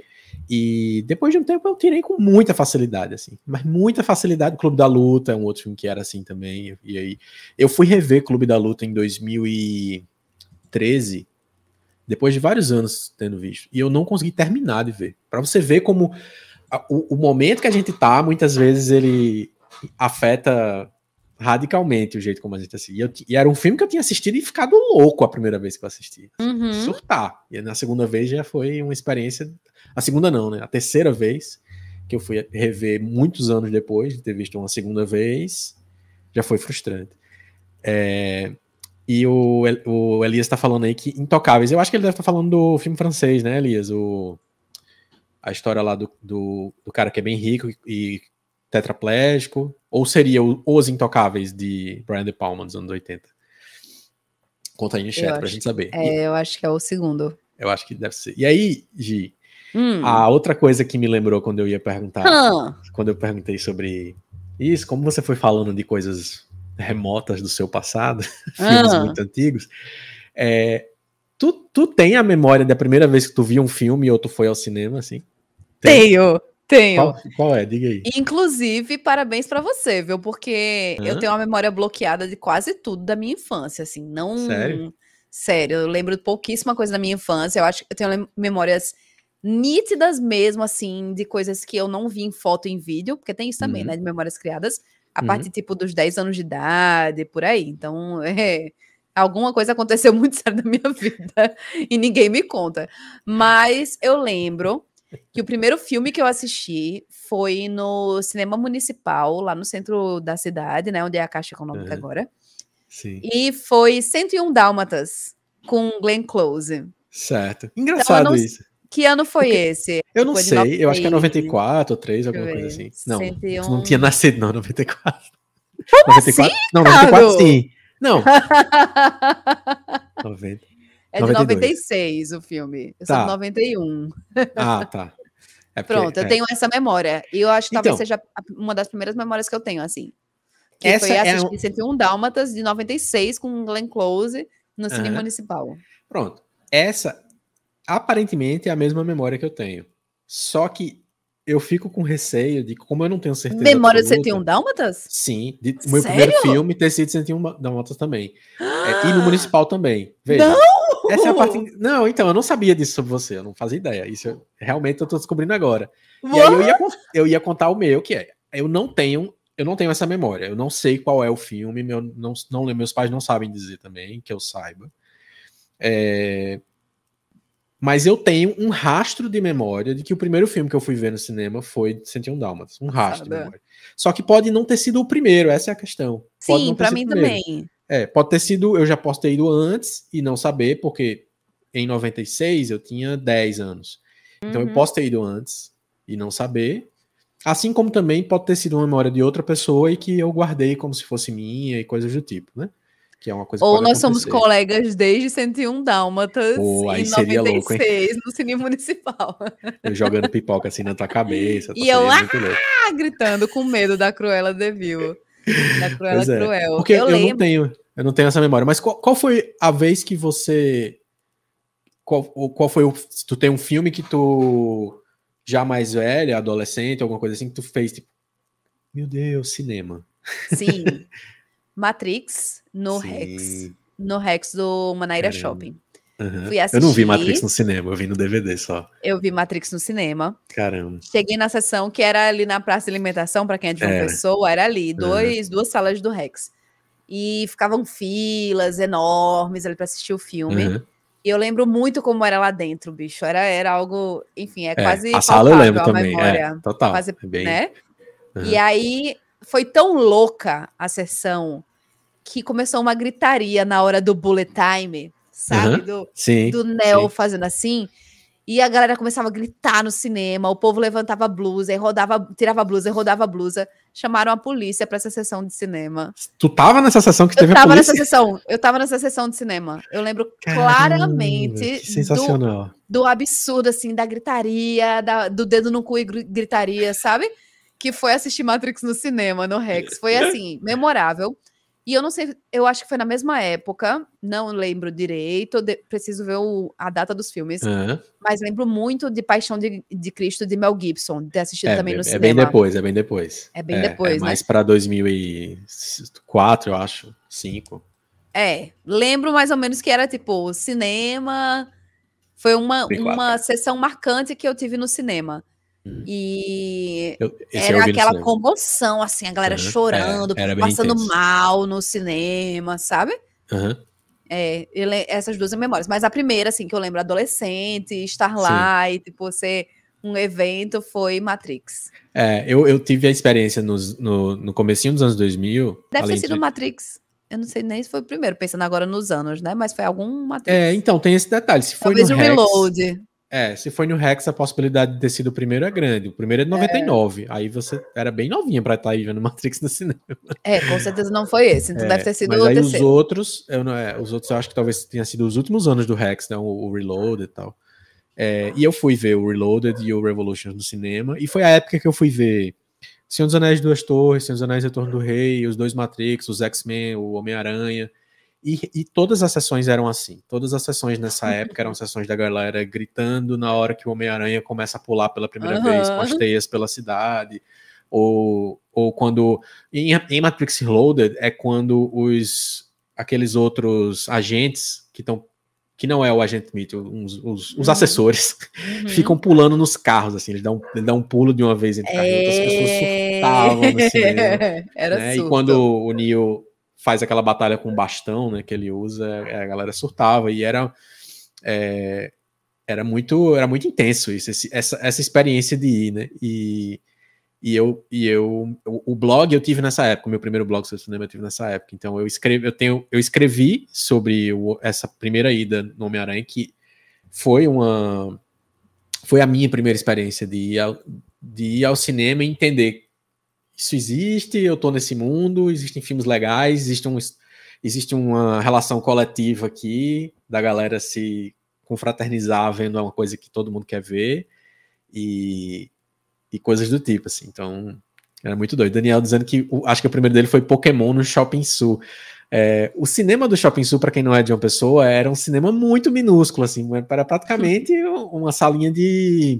E depois de um tempo eu tirei com muita facilidade, assim. Mas muita facilidade. Clube da Luta é um outro filme que era assim também. E aí eu fui rever Clube da Luta em 2013 depois de vários anos tendo visto. E eu não consegui terminar de ver. Para você ver como a, o, o, momento que a gente tá, muitas vezes ele afeta radicalmente o jeito como a gente assiste. E, eu, e era um filme que eu tinha assistido e ficado louco a primeira vez que eu assisti. Uhum. Surtar. E na segunda vez já foi uma experiência. A segunda não, né? A terceira vez que eu fui rever muitos anos depois de ter visto uma segunda vez, já foi frustrante. É, e o, o Elias tá falando aí que Intocáveis. Eu acho que ele deve estar tá falando do filme francês, né, Elias? O, a história lá do, do, do cara que é bem rico e, e tetraplégico. Ou seria o, Os Intocáveis de Brian De Palma dos anos 80? Conta aí no chat pra gente saber. É, e, eu acho que é o segundo. Eu acho que deve ser. E aí, Gi, hum. a outra coisa que me lembrou quando eu ia perguntar, hum. quando eu perguntei sobre isso, como você foi falando de coisas remotas do seu passado, filmes ah. muito antigos. É, tu, tu tem a memória da primeira vez que tu viu um filme ou tu foi ao cinema, assim? Tem? Tenho, tenho. Qual, qual, é? Diga aí. Inclusive, parabéns para você, viu? Porque eu tenho uma memória bloqueada de quase tudo da minha infância, assim, não... Sério? Sério, eu lembro pouquíssima coisa da minha infância, eu acho que eu tenho memórias nítidas mesmo, assim, de coisas que eu não vi em foto e em vídeo, porque tem isso também, uhum. né, de memórias criadas, a uhum. partir tipo dos 10 anos de idade, por aí. Então, é, alguma coisa aconteceu muito sério na minha vida e ninguém me conta. Mas eu lembro que o primeiro filme que eu assisti foi no cinema municipal, lá no centro da cidade, né, onde é a Caixa Econômica uhum. agora. Sim. E foi 101 Dálmatas com Glenn Close. Certo. Então, Engraçado então, não, isso. Que ano foi Porque esse? Eu não sei, eu acho que é 94 ou 3, alguma coisa assim. Não, 101. não tinha nascido, não, 94. Como 94? Assim, não, 94 sim. Não. 90. É de 96 o filme. Eu tá. sou de 91. Ah, tá. É porque, Pronto, eu é. tenho essa memória. E eu acho que talvez então, seja uma das primeiras memórias que eu tenho, assim. Que essa foi assistir é um... 101 Dálmatas de 96 com Glenn Close no Cine uhum. Municipal. Pronto. Essa aparentemente é a mesma memória que eu tenho. Só que eu fico com receio de como eu não tenho certeza. Memória de 101 Dálmatas? Sim, de, o meu primeiro filme ter sido 101 Dálmatas também. é, e no Municipal também. Veja. Não! Essa é a parte. Não, então, eu não sabia disso sobre você, eu não fazia ideia. Isso eu, realmente eu tô descobrindo agora. What? E aí eu ia, eu ia contar o meu, que é. Eu não tenho. Eu não tenho essa memória. Eu não sei qual é o filme. Meu, não, não, meus pais não sabem dizer também, que eu saiba. É, mas eu tenho um rastro de memória de que o primeiro filme que eu fui ver no cinema foi 101 Dálmatas. Um rastro de memória. Só que pode não ter sido o primeiro, essa é a questão. Sim, para mim também. É, pode ter sido, eu já posso ter ido antes e não saber, porque em 96 eu tinha 10 anos. Então uhum. eu posso ter ido antes e não saber. Assim como também pode ter sido uma memória de outra pessoa e que eu guardei como se fosse minha e coisas do tipo, né? Que é uma coisa Ou nós acontecer. somos colegas desde 101 Dálmatas Pô, em 96 louco, no Cine Municipal. Eu jogando pipoca assim na tua cabeça. E eu ah, gritando com medo da Cruella de Vil. Da Cruella é. Cruel. Porque eu, eu não tenho, eu não tenho essa memória. Mas qual, qual foi a vez que você. Qual, qual foi o. Tu tem um filme que tu. Já mais velha, adolescente, alguma coisa assim, que tu fez, tipo. Meu Deus, cinema. Sim. Matrix no Sim. Rex. No Rex do Manaira Caramba. Shopping. Uhum. Fui assistir. Eu não vi Matrix no cinema, eu vi no DVD só. Eu vi Matrix no cinema. Caramba. Cheguei na sessão que era ali na praça de alimentação, para quem é de uma pessoa, era ali, dois, uhum. duas salas do Rex. E ficavam filas enormes ali para assistir o filme. Uhum. E eu lembro muito como era lá dentro, bicho. Era, era algo, enfim, é, é quase. A sala eu lembro também. Memória, é, total. Quase, é bem... né? E aí foi tão louca a sessão que começou uma gritaria na hora do bullet time sabe? Uhum. Do, sim, do Neo sim. fazendo assim. E a galera começava a gritar no cinema, o povo levantava a blusa e rodava, tirava a blusa e rodava a blusa. Chamaram a polícia para essa sessão de cinema. Tu tava nessa sessão que eu teve a polícia? Eu tava nessa sessão, eu tava nessa sessão de cinema. Eu lembro Caramba, claramente sensacional. Do, do, absurdo, assim, da gritaria, da, do dedo no cu e gritaria, sabe? Que foi assistir Matrix no cinema, no Rex. Foi, assim, memorável. E eu não sei, eu acho que foi na mesma época, não lembro direito, de, preciso ver o, a data dos filmes, uhum. mas lembro muito de Paixão de, de Cristo de Mel Gibson, de ter assistido é, também no é cinema. É bem depois, é bem depois. É bem é, depois, é né? mais para 2004, eu acho, 5. É, lembro mais ou menos que era tipo cinema, foi uma, uma sessão marcante que eu tive no cinema. Uhum. E eu, era aquela comoção, assim, a galera uhum. chorando, é, passando intenso. mal no cinema, sabe? Uhum. É, essas duas memórias. Mas a primeira, assim, que eu lembro, adolescente, estar lá Sim. e, tipo, ser um evento foi Matrix. É, eu, eu tive a experiência nos, no, no comecinho dos anos 2000. Deve ter sido de... Matrix. Eu não sei nem se foi o primeiro, pensando agora nos anos, né? Mas foi algum Matrix. É, então, tem esse detalhe. Se foi Talvez no o Reload. É, se foi no Rex, a possibilidade de ter sido o primeiro é grande. O primeiro é de 99. É. Aí você era bem novinha pra estar aí vendo Matrix no cinema. É, com certeza não foi esse. Então é, deve ter sido mas o aí terceiro. os outros, eu não, é, os outros eu acho que talvez tenha sido os últimos anos do Rex, né? O, o Reloaded e tal. É, e eu fui ver o Reloaded e o Revolution no cinema. E foi a época que eu fui ver Senhor dos Anéis Duas Torres, Senhor dos Anéis Retorno do Rei, os dois Matrix, os X-Men, o Homem-Aranha. E, e, todas as sessões eram assim. Todas as sessões nessa uhum. época eram sessões da galera gritando na hora que o Homem-Aranha começa a pular pela primeira uhum. vez com as teias pela cidade. Ou, ou quando. Em, em Matrix Reloaded é quando os aqueles outros agentes que estão. Que não é o agente Smith, os, os, os uhum. assessores, uhum. ficam pulando nos carros, assim, eles dão, eles dão um pulo de uma vez entre carros, é... as pessoas surtavam no cinema. Era né? E quando o Neo faz aquela batalha com bastão, né, que ele usa, é, a galera surtava e era é, era muito era muito intenso isso, esse, essa, essa experiência de ir, né? E, e eu e eu o, o, blog eu tive nessa época, o meu primeiro blog sobre cinema eu tive nessa época. Então eu escrevi eu tenho eu escrevi sobre o, essa primeira ida no Homem-Aranha que foi uma foi a minha primeira experiência de ir ao, de ir ao cinema e entender isso existe, eu tô nesse mundo, existem filmes legais, existe, um, existe uma relação coletiva aqui, da galera se confraternizar vendo uma coisa que todo mundo quer ver, e, e coisas do tipo, assim. Então, era muito doido. Daniel dizendo que acho que o primeiro dele foi Pokémon no Shopping Sul. É, o cinema do Shopping Sul, para quem não é de uma pessoa, era um cinema muito minúsculo, assim, era praticamente uma salinha de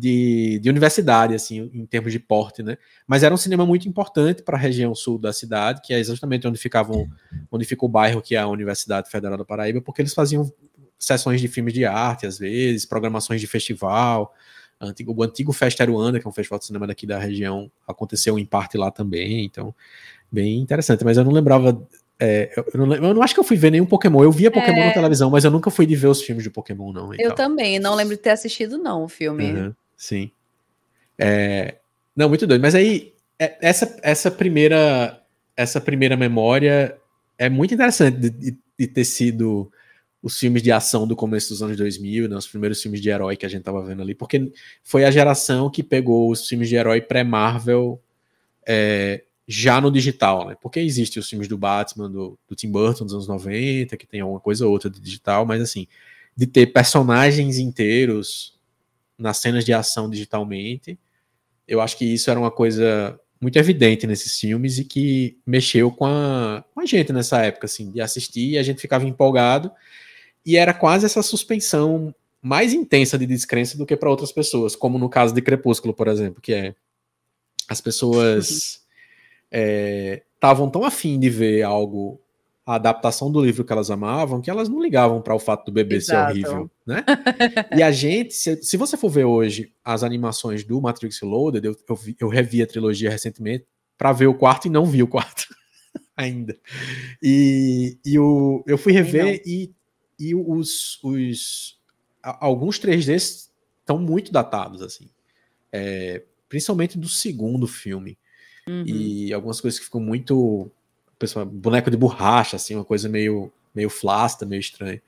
de, de universidade, assim, em termos de porte, né? Mas era um cinema muito importante para a região sul da cidade, que é exatamente onde ficavam, onde fica o bairro que é a Universidade Federal da Paraíba, porque eles faziam sessões de filmes de arte, às vezes, programações de festival. Antigo, o antigo Festa Aruanda, que é um festival de cinema daqui da região, aconteceu em parte lá também, então, bem interessante. Mas eu não lembrava é, eu, não, eu, não, acho que eu fui ver nenhum Pokémon. Eu via Pokémon é... na televisão, mas eu nunca fui de ver os filmes de Pokémon, não. Eu também, não lembro de ter assistido, não, o filme. Uhum. Sim. É... Não, muito doido. Mas aí, é, essa, essa primeira essa primeira memória é muito interessante de, de, ter sido os filmes de ação do começo dos anos 2000, né, os primeiros filmes de herói que a gente tava vendo ali, porque foi a geração que pegou os filmes de herói pré-Marvel é, já no digital, né? Porque existem os filmes do Batman, do, do, Tim Burton dos anos 90, que tem alguma coisa ou outra de digital, mas assim, de ter personagens inteiros nas cenas de ação digitalmente. Eu acho que isso era uma coisa muito evidente nesses filmes e que mexeu com a, com a gente nessa época, assim, de assistir e a gente ficava empolgado e era quase essa suspensão mais intensa de descrença do que para outras pessoas, como no caso de Crepúsculo, por exemplo, que é as pessoas estavam uhum. é, tão afim de ver algo a adaptação do livro que elas amavam, que elas não ligavam para o fato do bebê Exato. ser horrível, né? e a gente, se, se, você for ver hoje as animações do Matrix Reloaded, eu, eu, eu revi a trilogia recentemente para ver o quarto e não vi o quarto ainda. E, e o, eu fui rever e, e os, os alguns 3Ds estão muito datados, assim. É, principalmente do segundo filme. Uhum. E algumas coisas que ficam muito pessoal, boneco de borracha, assim, uma coisa meio, meio flácida, meio estranha.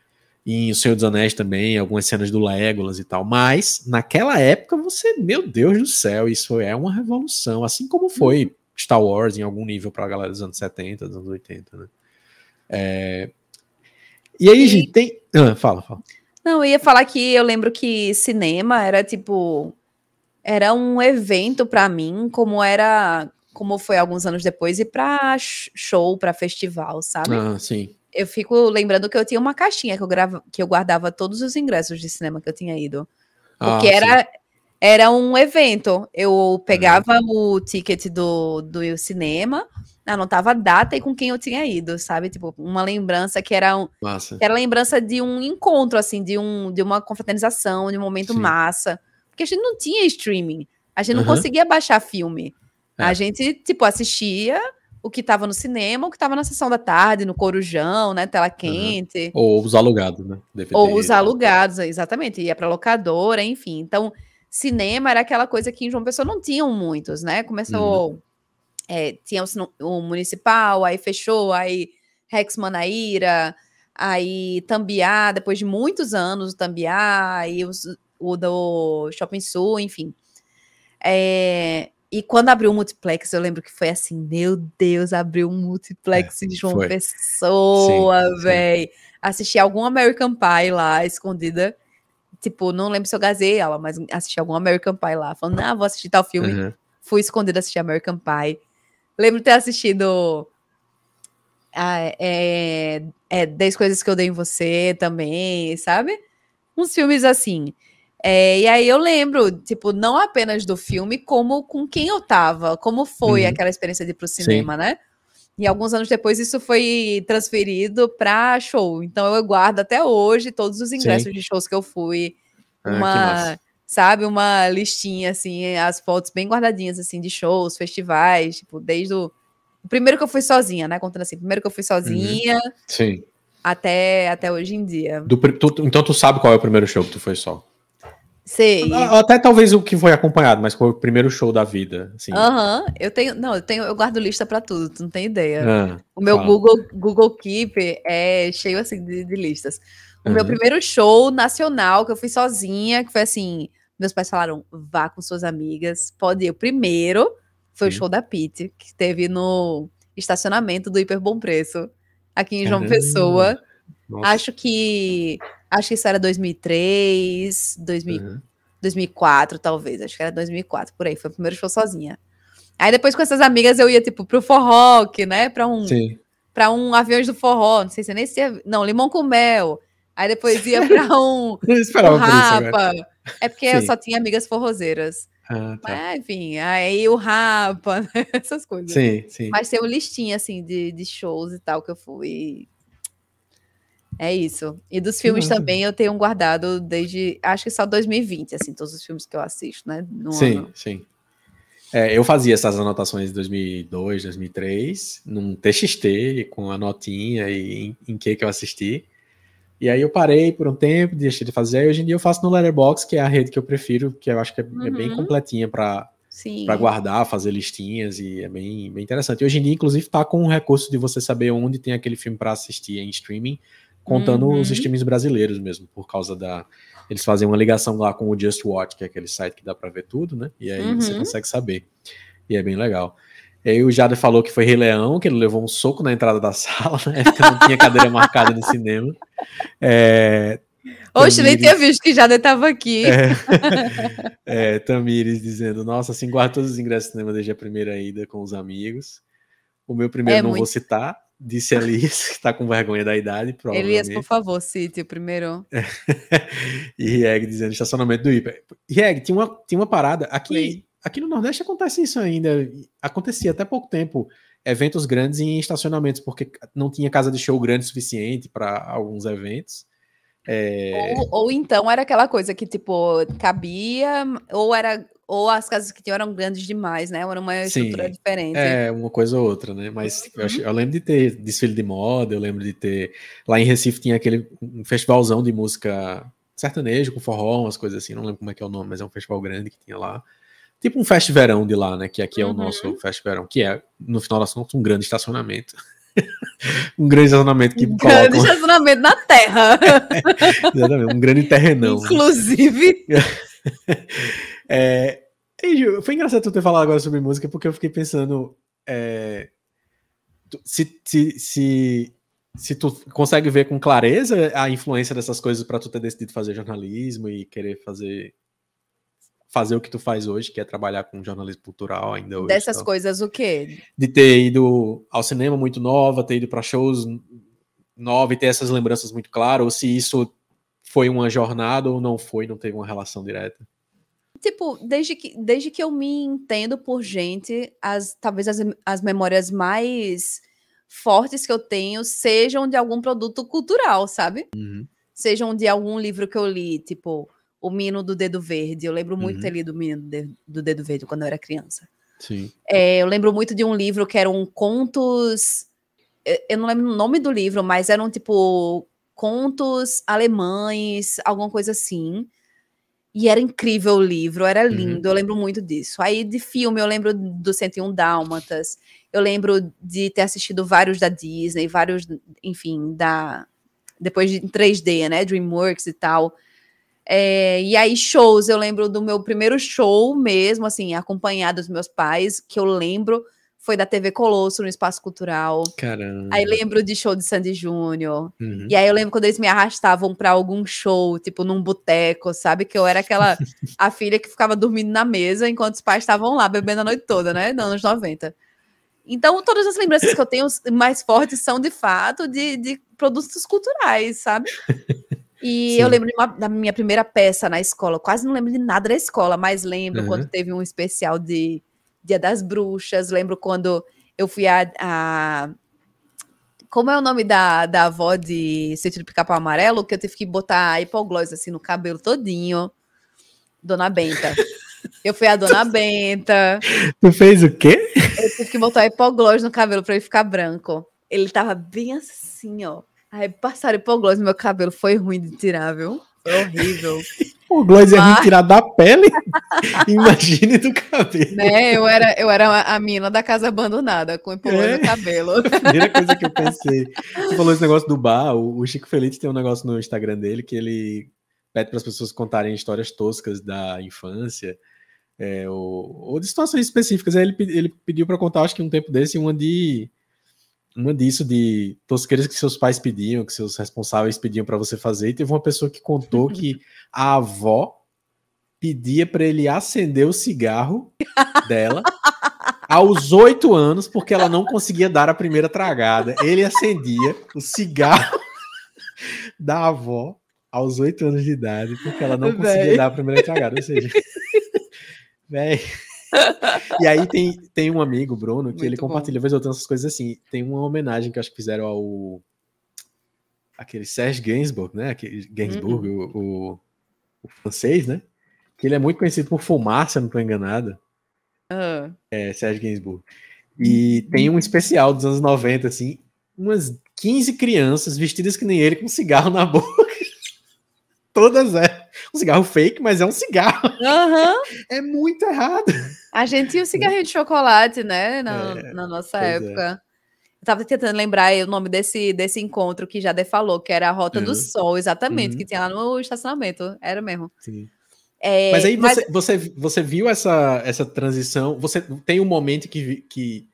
E em O Senhor dos Anéis também, algumas cenas do Legolas e tal. Mas, naquela época, você, meu Deus do céu, isso é uma revolução. Assim como foi Star Wars em algum nível para a galera dos anos 70, dos anos 80, né? É... E aí, e... gente, tem. Ah, fala, fala. Não, eu ia falar que eu lembro que cinema era tipo. Era um evento para mim, como era como foi alguns anos depois, e para show, para festival, sabe? Ah, sim. Eu fico lembrando que eu tinha uma caixinha que eu, grava, que eu guardava todos os ingressos de cinema que eu tinha ido. Porque ah, era, era um evento. Eu pegava o ticket do, do cinema, anotava a data e com quem eu tinha ido, sabe? Tipo, uma lembrança que era um, que era lembrança de um encontro, assim, de, um, de uma confraternização, de um momento Sim. massa. Porque a gente não tinha streaming. A gente não uhum. conseguia baixar filme. É. A gente, tipo, assistia o que estava no cinema, o que estava na sessão da tarde, no Corujão, né? Tela quente. Uhum. Ou os alugados, né? DVD, Ou os alugados, exatamente. Ia para locadora, enfim. Então, cinema era aquela coisa que em João Pessoa não tinham muitos, né? Começou. Uhum. É, tinha o, o, municipal, aí fechou, aí Rex Manaíra, aí Tambiá, depois de muitos anos, o Tambiá, aí os, o do Shopping Sul, enfim. É, e quando abriu o multiplex, eu lembro que foi assim, meu Deus, abriu um multiplex é, de João foi. Pessoa, velho. Assisti algum American Pie lá, escondida. Tipo, não lembro se eu gazei ela, mas assisti algum American Pie lá. Falando, ah, vou assistir tal filme. Uhum. Fui escondida assistir American Pie. Lembro de ter assistido ah, é, é, 10 Coisas que eu dei em você também, sabe? Uns filmes assim. É, e aí eu lembro, tipo, não apenas do filme, como com quem eu tava, como foi uhum. aquela experiência de ir pro cinema, Sim. né? E alguns anos depois isso foi transferido para show. Então eu guardo até hoje todos os ingressos Sim. de shows que eu fui. Ah, uma, sabe, uma listinha, assim, as fotos bem guardadinhas, assim, de shows, festivais, tipo, desde o. o primeiro que eu fui sozinha, né? Contando assim, primeiro que eu fui sozinha. Uhum. Sim. Até, até hoje em dia. Do, tu, então tu sabe qual é o primeiro show que tu foi só? Sei. Até talvez o que foi acompanhado, mas foi o primeiro show da vida. Assim. Aham, uhum. eu tenho. Não, eu tenho, eu guardo lista para tudo, tu não tem ideia. Ah, o meu Google, Google Keep é cheio assim de, de listas. O uhum. meu primeiro show nacional, que eu fui sozinha, que foi assim: meus pais falaram, vá com suas amigas, pode ir. O primeiro foi Sim. o show da Pete, que teve no estacionamento do Hiper Bom Preço, aqui em João Caramba. Pessoa. Nossa. Acho que Acho que isso era 2003, 2000, uhum. 2004, talvez. Acho que era 2004, por aí. Foi o primeiro show sozinha. Aí depois com essas amigas eu ia, tipo, pro forró, né? Pra um, Sim. pra um Aviões do Forró. Não sei se nem se... Não, Limão com Mel. Aí depois ia pra um, um Rapa. É porque Sim. eu só tinha amigas forrozeiras. Ah, tá. Mas, enfim, aí o Rapa, né? essas coisas. Sim, sim. Mas tem uma listinha, assim, de, de shows e tal que eu fui é isso. E dos filmes também eu tenho guardado desde, acho que só 2020, assim, todos os filmes que eu assisto, né? sim, ano. sim. É, eu fazia essas anotações de 2002, 2003, num TXT, com a notinha e em, em que que eu assisti. E aí eu parei por um tempo, deixei de fazer, e hoje em dia eu faço no Letterboxd, que é a rede que eu prefiro, que eu acho que é, uhum. é bem uhum. completinha para para guardar, fazer listinhas e é bem, bem interessante. E hoje em dia, inclusive, tá com o recurso de você saber onde tem aquele filme para assistir em streaming contando uhum. os streams brasileiros mesmo, por causa da. Eles fazem uma ligação lá com o Just Watch, que é aquele site que dá para ver tudo, né? E aí uhum. você consegue saber. E é bem legal. E aí o Jader falou que foi Rei Leão, que ele levou um soco na entrada da sala, né? Porque não tinha cadeira marcada no cinema. É... Oxe, nem tinha visto que já estava aqui. É, é, Tamires dizendo: Nossa, assim, guardo todos os ingressos de cinema desde a primeira ida com os amigos. O meu primeiro é não muito... vou citar, disse Elias, que está com vergonha da idade. Elias, por favor, cite o primeiro. e Rieg dizendo: estacionamento do Hiper. Rieg, tinha uma, tinha uma parada. Aqui, aqui no Nordeste acontece isso ainda. Acontecia até pouco tempo eventos grandes em estacionamentos, porque não tinha casa de show grande suficiente para alguns eventos. É... Ou, ou, então era aquela coisa que, tipo, cabia, ou era. Ou as casas que tinham eram grandes demais, né? Era uma estrutura Sim, diferente. É, uma coisa ou outra, né? Mas uhum. eu, eu, lembro de ter desfile de moda, eu lembro de ter. Lá em Recife tinha aquele um festivalzão de música sertanejo, com forró, umas coisas assim, não lembro como é que é o nome, mas é um festival grande que tinha lá. Tipo um fest verão de lá, né? Que aqui é o uhum. nosso fest verão, que é, no final das contas, um grande estacionamento. um grande estacionamento que um coloca... grande estacionamento na terra. exatamente, um grande terrenão. Inclusive. é, foi engraçado tu ter falado agora sobre música, porque eu fiquei pensando é, se, se, se, se tu consegue ver com clareza a influência dessas coisas para tu ter decidido fazer jornalismo e querer fazer fazer o que tu faz hoje, que é trabalhar com jornalismo cultural ainda hoje. Dessas então. coisas o quê? De ter ido ao cinema muito nova, ter ido para shows nova e ter essas lembranças muito claras, ou se isso foi uma jornada ou não foi, não teve uma relação direta. Tipo, desde que, desde que eu me entendo por gente, as, talvez as, as memórias mais fortes que eu tenho sejam de algum produto cultural, sabe? Uhum. Sejam de algum livro que eu li, tipo, o Mino do Dedo Verde. Eu lembro muito uhum. ter lido o Mino do Dedo Verde quando eu era criança. Sim. É, eu lembro muito de um livro que eram contos. Eu não lembro o nome do livro, mas eram tipo contos alemães, alguma coisa assim. E era incrível o livro, era uhum. lindo, uhum. eu lembro muito disso. Aí de filme, eu lembro do 101 Dálmatas, eu lembro de ter assistido vários da Disney, vários, enfim, da. Depois de 3D, né? Dreamworks e tal. É, e aí, shows, eu lembro do meu primeiro show mesmo, assim, acompanhado dos meus pais, que eu lembro foi da TV Colosso no Espaço Cultural. Caramba. Aí lembro de show de Sandy Júnior. Uhum. E aí eu lembro quando eles me arrastavam para algum show, tipo num boteco, sabe? Que eu era aquela a filha que ficava dormindo na mesa enquanto os pais estavam lá bebendo a noite toda, né? Nos anos 90. Então, todas as lembranças que eu tenho mais fortes são de fato de, de produtos culturais, sabe? E Sim. eu lembro uma, da minha primeira peça na escola. quase não lembro de nada da escola, mas lembro uhum. quando teve um especial de Dia das Bruxas. Lembro quando eu fui a. a como é o nome da, da avó de Sítio do Pica-Pau Amarelo? Que eu tive que botar hipoglós assim no cabelo todinho. Dona Benta. Eu fui a Dona Benta. Tu fez o quê? Eu tive que botar hipoglós no cabelo para ele ficar branco. Ele tava bem assim, ó. Aí passaram hipoglós no meu cabelo, foi ruim de tirar, viu? Foi horrível. O gloss é Mas... é tirar da pele. Imagine do cabelo. Né? Eu era, eu era a mina da casa abandonada, com hipoglós é. no cabelo. A primeira coisa que eu pensei. Você falou esse negócio do bar, o Chico Feliz tem um negócio no Instagram dele que ele pede para as pessoas contarem histórias toscas da infância. É, ou, ou, de situações específicas. Aí ele, ele pediu para contar, acho que um tempo desse, uma de uma disso de tosqueiras que seus pais pediam, que seus responsáveis pediam para você fazer, e teve uma pessoa que contou que a avó pedia para ele acender o cigarro dela aos oito anos, porque ela não conseguia dar a primeira tragada. Ele acendia o cigarro da avó aos oito anos de idade, porque ela não conseguia Véi. dar a primeira tragada. Ou seja, velho e aí tem, tem um amigo, Bruno, que Muito ele compartilha, eu tenho essas coisas assim. Tem uma homenagem que acho que fizeram ao. aquele Serge Gainsbourg, né? Aquele Gainsbourg, uhum. o, o, o, francês, né? Que ele é muito conhecido por fumar, se eu não estou enganado. Uhum. É, Serge Gainsbourg. E tem um especial dos anos 90, assim, umas 15 crianças vestidas que nem ele com cigarro na boca. Todas é um cigarro fake, mas é um cigarro. Uhum. É muito errado. A gente tinha o cigarrinho de chocolate, né? Na, é, na nossa é. época. É. Eu tava tentando lembrar o nome desse, desse encontro que já falou, que era a Rota uhum. do Sol, exatamente, uhum. que tinha lá no estacionamento. Era mesmo. Sim. É, mas aí mas... Você, você, você viu essa, essa transição? Você tem um momento que, que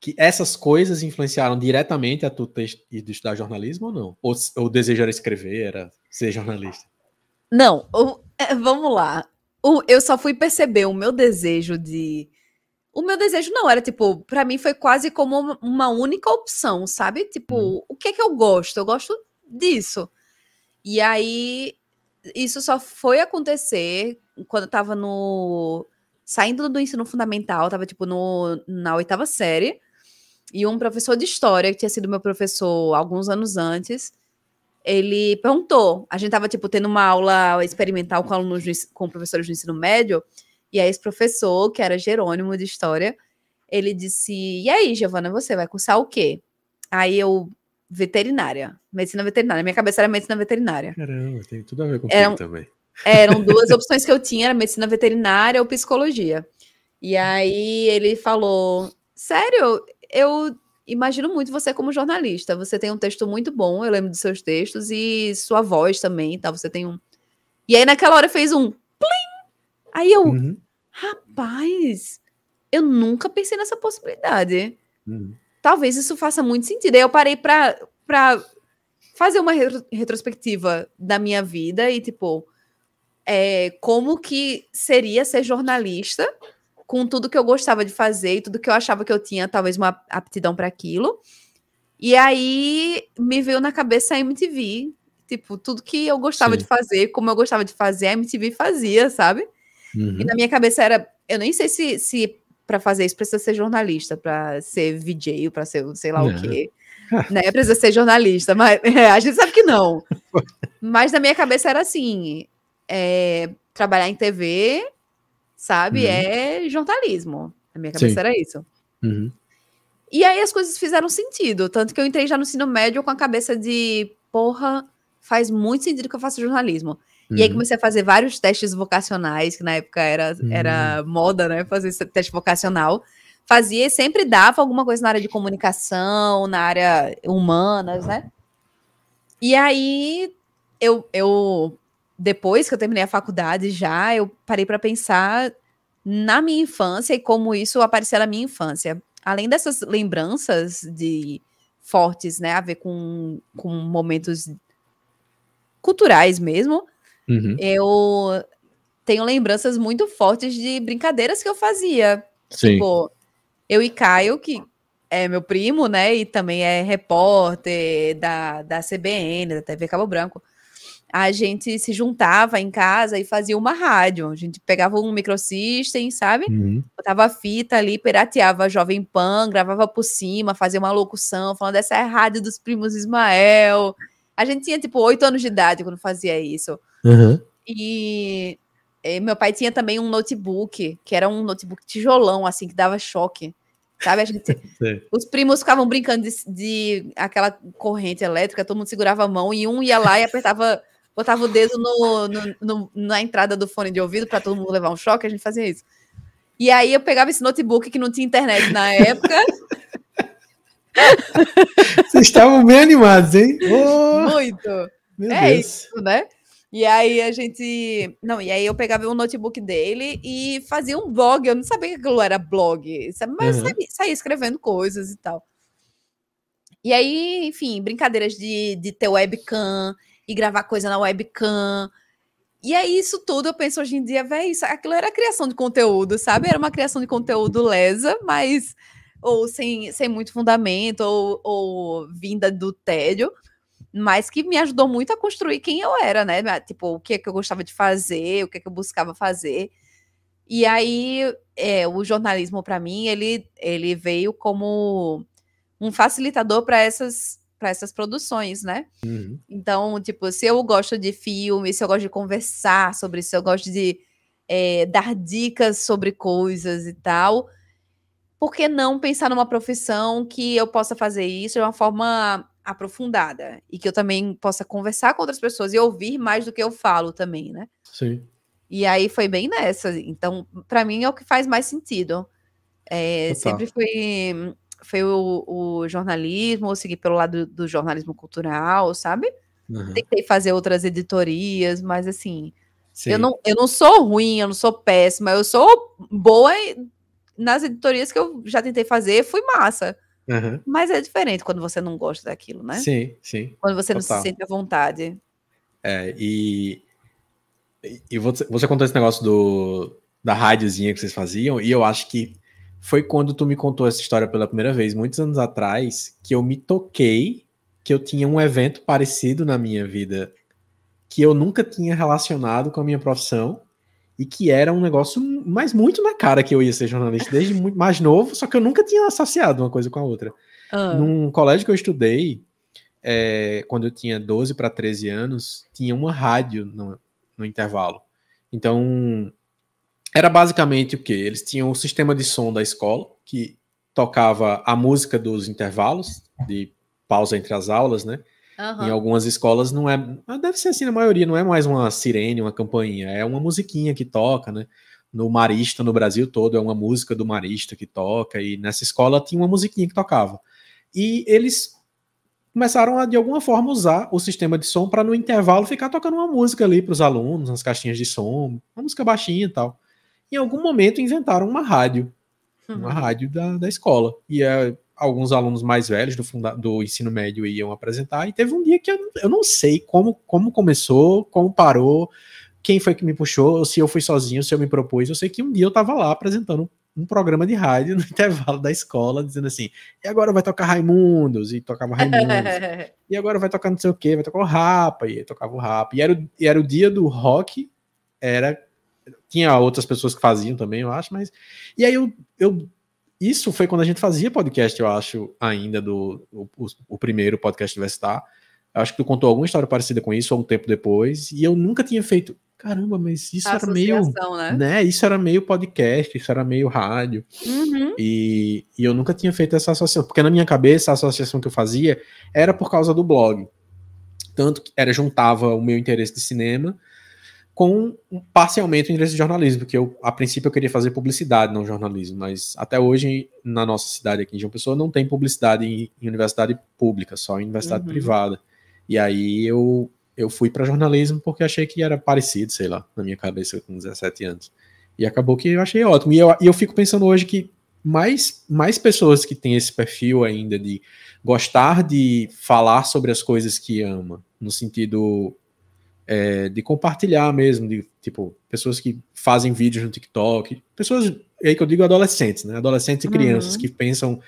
que essas coisas influenciaram diretamente a tu ter ido estudar jornalismo ou não? Ou o desejo era escrever, era ser jornalista? Não, o, é, vamos lá. O, eu só fui perceber o meu desejo de. O meu desejo não era, tipo, para mim foi quase como uma, única opção, sabe? Tipo, hum. o que é que eu gosto? Eu gosto disso. E aí, isso só foi acontecer quando eu tava no. Saindo do ensino fundamental, tava, tipo, no, na oitava série. E um professor de história, que tinha sido meu professor alguns anos antes, ele perguntou. A gente tava, tipo, tendo uma aula experimental com alunos, com professores do ensino médio, e aí esse professor, que era Jerônimo de História, ele disse: E aí, Giovana, você vai cursar o quê? Aí eu, veterinária, medicina veterinária. Minha cabeça era medicina veterinária. Caramba, tem tudo a ver com eram, também. Eram duas opções que eu tinha, era medicina veterinária ou psicologia. E aí ele falou: Sério, eu imagino muito você como jornalista. Você tem um texto muito bom, eu lembro dos seus textos, e sua voz também, tá? Você tem um. E aí, naquela hora, fez um plim! Aí eu, uhum. rapaz, eu nunca pensei nessa possibilidade. Uhum. Talvez isso faça muito sentido. Aí eu parei pra, pra fazer uma retrospectiva da minha vida e, tipo, é, como que seria ser jornalista com tudo que eu gostava de fazer e tudo que eu achava que eu tinha, talvez, uma aptidão para aquilo. E aí me veio na cabeça a MTV. Tipo, tudo que eu gostava Sim. de fazer, como eu gostava de fazer, a MTV fazia, sabe? Uhum. E na minha cabeça era. Eu nem sei se, se para fazer isso precisa ser jornalista, para ser VJ, para ser sei lá não. o quê. né? Precisa ser jornalista, mas é, a gente sabe que não. mas na minha cabeça era assim: é, trabalhar em TV sabe? Uhum. É jornalismo. Na minha cabeça Sim. era isso. Uhum. E aí as coisas fizeram sentido. Tanto que eu entrei já no ensino médio com a cabeça de, porra, faz muito sentido que eu faça jornalismo. Uhum. E aí uhum. comecei a fazer vários testes vocacionais, que na época era, era uhum. moda, né? Fazer esse teste vocacional. Fazia e sempre dava alguma coisa na área de comunicação, na área humanas, né? E aí eu, eu depois que eu terminei a faculdade já, eu parei para pensar na minha infância e como isso apareceu na minha infância. Além dessas lembranças de fortes, né, a ver com, com momentos culturais mesmo, uhum. eu tenho lembranças muito fortes de brincadeiras que eu fazia. Sim. Tipo, eu e Caio, que é meu primo, né, e também é repórter da, da CBN, da TV Cabo Branco a gente se juntava em casa e fazia uma rádio. A gente pegava um microsystem, sabe? Uhum. Botava fita ali, pirateava a Jovem Pan, gravava por cima, fazia uma locução, falando essa é a rádio dos primos Ismael. A gente tinha, tipo, oito anos de idade quando fazia isso. Uhum. E, e meu pai tinha também um notebook, que era um notebook tijolão, assim, que dava choque. Sabe? A gente, os primos ficavam brincando de, de, aquela corrente elétrica, todo mundo segurava a mão e um ia lá e apertava botava o dedo no, no, no na entrada do fone de ouvido para todo mundo levar um choque, a gente fazia isso. E aí eu pegava esse notebook que não tinha internet na época. Vocês estavam bem animados, hein? Oh, Muito. é Deus. isso, né? E aí a gente. Não, e aí eu pegava o notebook dele e fazia um blog. Eu não sabia que aquilo era blog? Mas uhum. saía, saía escrevendo coisas e tal. E aí, enfim, brincadeiras de, de ter webcam, e gravar coisa na webcam. E é isso tudo, eu penso hoje em dia, velho, aquilo era criação de conteúdo, sabe? Era uma criação de conteúdo lesa, mas ou sem, sem muito fundamento, ou, ou vinda do tédio, mas que me ajudou muito a construir quem eu era, né? Tipo, o que, é que eu gostava de fazer, o que, é que eu buscava fazer. E aí, é, o jornalismo, para mim, ele, ele veio como um facilitador para essas para essas produções, né? Uhum. Então, tipo, se eu gosto de filme, se eu gosto de conversar sobre isso, se eu gosto de é, dar dicas sobre coisas e tal, por que não pensar numa profissão que eu possa fazer isso de uma forma aprofundada e que eu também possa conversar com outras pessoas e ouvir mais do que eu falo também, né? Sim. E aí foi bem nessa. Então, para mim é o que faz mais sentido. É, sempre foi foi o, o jornalismo, ou seguir pelo lado do, jornalismo cultural, sabe? Uhum. Tentei fazer outras editorias, mas assim, eu não, eu não sou ruim, eu não sou péssima, eu sou boa nas editorias que eu já tentei fazer, foi massa. Uhum. Mas é diferente quando você não gosta daquilo, né? Sim, sim. Quando você Total. não se sente à vontade. É, e, e você, você contou esse negócio do, da rádiozinha que vocês faziam, e eu acho que foi quando tu me contou essa história pela primeira vez, muitos anos atrás, que eu me toquei que eu tinha um evento parecido na minha vida que eu nunca tinha relacionado com a minha profissão e que era um negócio, mas muito na cara que eu ia ser jornalista desde muito mais novo, só que eu nunca tinha associado uma coisa com a outra. Ah. Num colégio que eu estudei, é, quando eu tinha 12 para 13 anos, tinha uma rádio no, no intervalo. Então, era basicamente o que? Eles tinham o sistema de som da escola, que tocava a música dos intervalos, de pausa entre as aulas, né? Uhum. Em algumas escolas não é. Deve ser assim na maioria, não é mais uma sirene, uma campainha, é uma musiquinha que toca, né? No Marista, no Brasil todo, é uma música do Marista que toca, e nessa escola tinha uma musiquinha que tocava. E eles começaram a, de alguma forma, usar o sistema de som para no intervalo ficar tocando uma música ali para os alunos, nas caixinhas de som, uma música baixinha e tal. Em algum momento inventaram uma rádio, uhum. uma rádio da, da escola. E é, alguns alunos mais velhos do, funda do ensino médio iam apresentar, e teve um dia que eu, eu não sei como, como começou, como parou, quem foi que me puxou, se eu fui sozinho, se eu me propus. Eu sei que um dia eu estava lá apresentando um programa de rádio no intervalo da escola, dizendo assim: e agora vai tocar Raimundos, e tocava Raimundos, e agora vai tocar não sei o que, vai tocar o Rapa, e tocava o Rapa. E era, o, e era o dia do rock, era. Tinha outras pessoas que faziam também, eu acho, mas. E aí eu, eu isso foi quando a gente fazia podcast, eu acho, ainda do o, o primeiro podcast do Vestar. Eu acho que tu contou alguma história parecida com isso há um tempo depois, e eu nunca tinha feito. Caramba, mas isso era meio. Né? né? Isso era meio podcast, isso era meio rádio. Uhum. E, e eu nunca tinha feito essa associação, porque na minha cabeça a associação que eu fazia era por causa do blog. Tanto que era juntava o meu interesse de cinema com parcialmente o interesse de jornalismo, porque eu, a princípio eu queria fazer publicidade, não jornalismo, mas até hoje na nossa cidade aqui em João Pessoa não tem publicidade em, em universidade pública, só em universidade uhum. privada. E aí eu, eu fui para jornalismo porque achei que era parecido, sei lá, na minha cabeça com 17 anos. E acabou que eu achei ótimo. E eu, e eu fico pensando hoje que mais, mais pessoas que têm esse perfil ainda de gostar de falar sobre as coisas que ama, no sentido é, de compartilhar mesmo, de tipo, pessoas que fazem vídeos no TikTok, pessoas, é aí que eu digo adolescentes, né? Adolescentes e crianças uhum. que pensam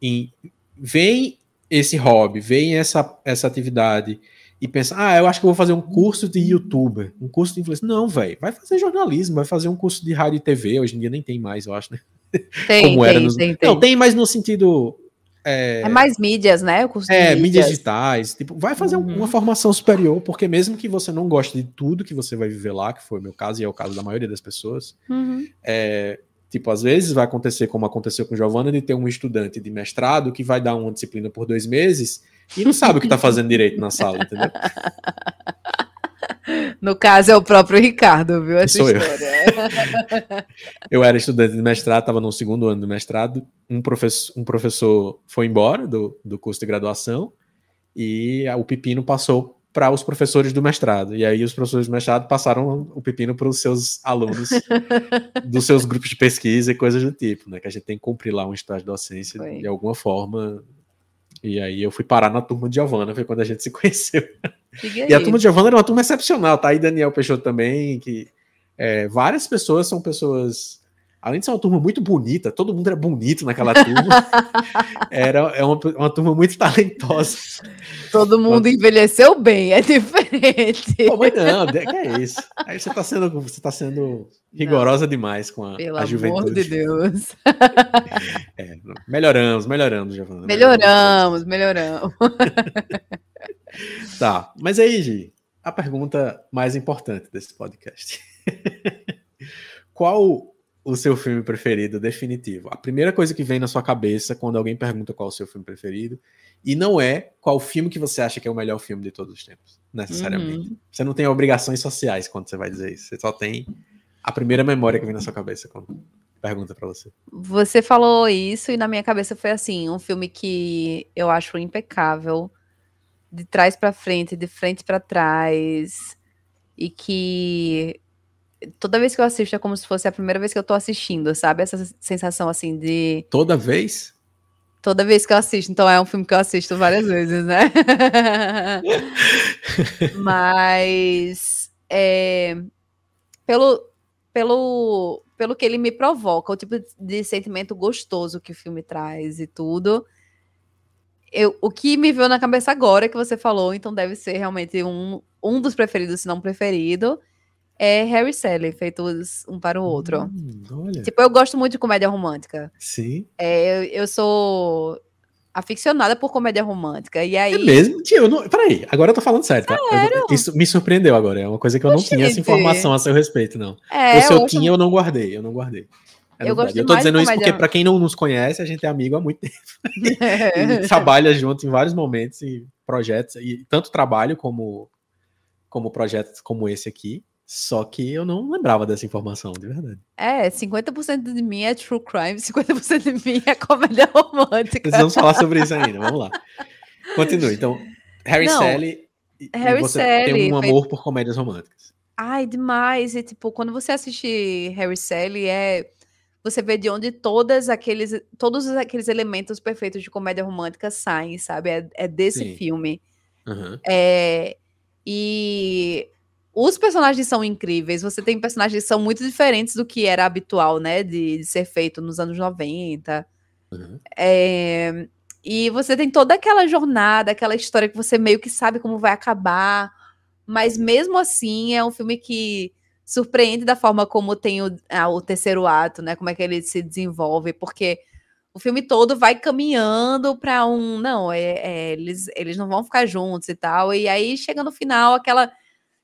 em. veem esse hobby, veem essa, essa atividade e pensam, ah, eu acho que eu vou fazer um curso de youtuber, um curso de influência. Não, velho, vai fazer jornalismo, vai fazer um curso de rádio e TV, hoje em dia nem tem mais, eu acho, né? Tem, Como tem, era nos... tem, tem. Não, tem, mas no sentido é, é, mais mídias, né? É, mídias. mídias digitais. Tipo, vai fazer uhum. uma formação superior, porque mesmo que você não goste de tudo que você vai viver lá, que foi o meu caso e é o caso da maioria das pessoas, uhum. é, tipo, às vezes vai acontecer como aconteceu com Giovana, de ter um estudante de mestrado que vai dar uma disciplina por dois meses e não sabe o que está fazendo direito na sala, entendeu? No caso, é o próprio Ricardo, viu? Essa Sou história. Eu. eu era estudante de mestrado, estava no segundo ano do mestrado. Um professor, um professor foi embora do, do curso de graduação e o pepino passou para os professores do mestrado. E aí os professores do mestrado passaram o pepino para os seus alunos dos seus grupos de pesquisa e coisas do tipo, né? Que a gente tem que cumprir lá um estágio de docência foi. de alguma forma e aí eu fui parar na turma de Giovana, foi quando a gente se conheceu. E a turma de Giovana era uma turma excepcional, tá? aí Daniel Peixoto também, que é, várias pessoas são pessoas além de ser uma turma muito bonita, todo mundo era bonito naquela turma, era é uma, uma turma muito talentosa. Todo mundo envelheceu bem, é diferente. Pô, mas não, que é isso. Aí você está sendo, você tá sendo rigorosa não, demais com a, pelo a juventude. Pelo amor de Deus. É, melhoramos, melhoramos, Giovana. Melhoramos, melhoramos. tá, mas aí, Gi, a pergunta mais importante desse podcast. Qual o seu filme preferido definitivo. A primeira coisa que vem na sua cabeça quando alguém pergunta qual é o seu filme preferido. E não é qual filme que você acha que é o melhor filme de todos os tempos, necessariamente. Uhum. Você não tem obrigações sociais quando você vai dizer isso. Você só tem a primeira memória que vem na sua cabeça quando pergunta para você. Você falou isso e na minha cabeça foi assim, um filme que eu acho impecável, de trás para frente, de frente para trás, e que toda vez que eu assisto é como se fosse a primeira vez que eu tô assistindo, sabe? Essa sensação assim de. Toda vez? Toda vez que eu assisto. Então é um filme que eu assisto várias vezes, né? Mas. É, pelo, pelo, pelo que ele me provoca, o tipo de sentimento gostoso que o filme traz e tudo. Eu, o que me veio na cabeça agora que você falou, então deve ser realmente um, um dos preferidos, se não preferido é Harry Sally, feitos um para o outro. Hum, tipo, eu gosto muito de comédia romântica. Sim. É, eu, eu sou aficionada por comédia romântica. E aí... É mesmo? Tio, eu não... peraí, agora eu tô falando sério, tá? Eu, isso me surpreendeu agora. É uma coisa que eu não tinha essa informação a seu respeito, não. É, Ou se eu, eu tinha, eu não guardei. Eu não guardei. É eu, gosto eu tô dizendo isso porque, para quem não nos conhece, a gente é amigo há muito tempo. e trabalha junto em vários momentos e projetos, e tanto trabalho como, como projetos como esse aqui. Só que eu não lembrava dessa informação, de verdade. É, 50% de mim é true crime, 50% de mim é comédia romântica. Vamos falar sobre isso ainda, vamos lá. Continue. Então, Harry não, Sally, Harry você Sally tem um amor foi... por comédias românticas. Ai, demais. E, tipo, quando você assiste Harry Sally, é... Você vê de onde todas aqueles, todos aqueles elementos perfeitos de comédia romântica saem, sabe? É, é desse Sim. filme. Uhum. É... E os personagens são incríveis. Você tem personagens que são muito diferentes do que era habitual, né? De, de ser feito nos anos 90. Uhum. É, e você tem toda aquela jornada, aquela história que você meio que sabe como vai acabar. Mas mesmo assim, é um filme que surpreende da forma como tem o, ah, o terceiro ato, né? Como é que ele se desenvolve, porque o filme todo vai caminhando para um. Não, é, é, eles, eles não vão ficar juntos e tal. E aí chega no final aquela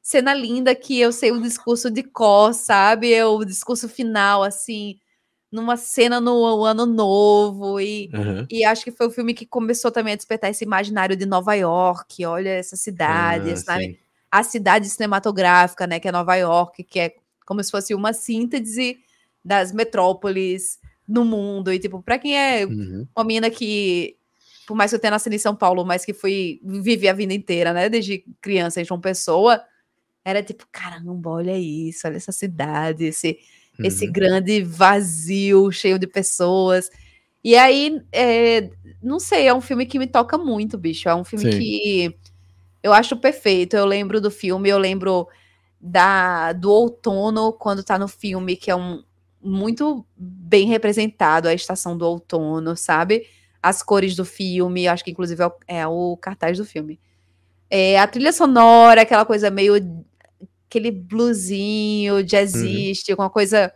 cena linda que eu sei o discurso de Cor, sabe? É o discurso final, assim, numa cena no ano novo. E, uhum. e acho que foi o filme que começou também a despertar esse imaginário de Nova York. Olha essa cidade, ah, a cidade cinematográfica, né? Que é Nova York, que é como se fosse uma síntese das metrópoles no mundo. E, tipo, pra quem é uhum. uma menina que por mais que eu tenha nascido em São Paulo, mas que fui vivi a vida inteira, né, desde criança em João Pessoa, era tipo, caramba, olha isso, olha essa cidade, esse, uhum. esse grande vazio cheio de pessoas. E aí, é, não sei, é um filme que me toca muito, bicho. É um filme Sim. que eu acho perfeito. Eu lembro do filme, eu lembro da do outono quando tá no filme, que é um muito bem representado a estação do outono, sabe? As cores do filme, acho que inclusive é o, é o cartaz do filme. É, a trilha sonora, aquela coisa meio aquele bluesinho, jazzístico, uhum. uma coisa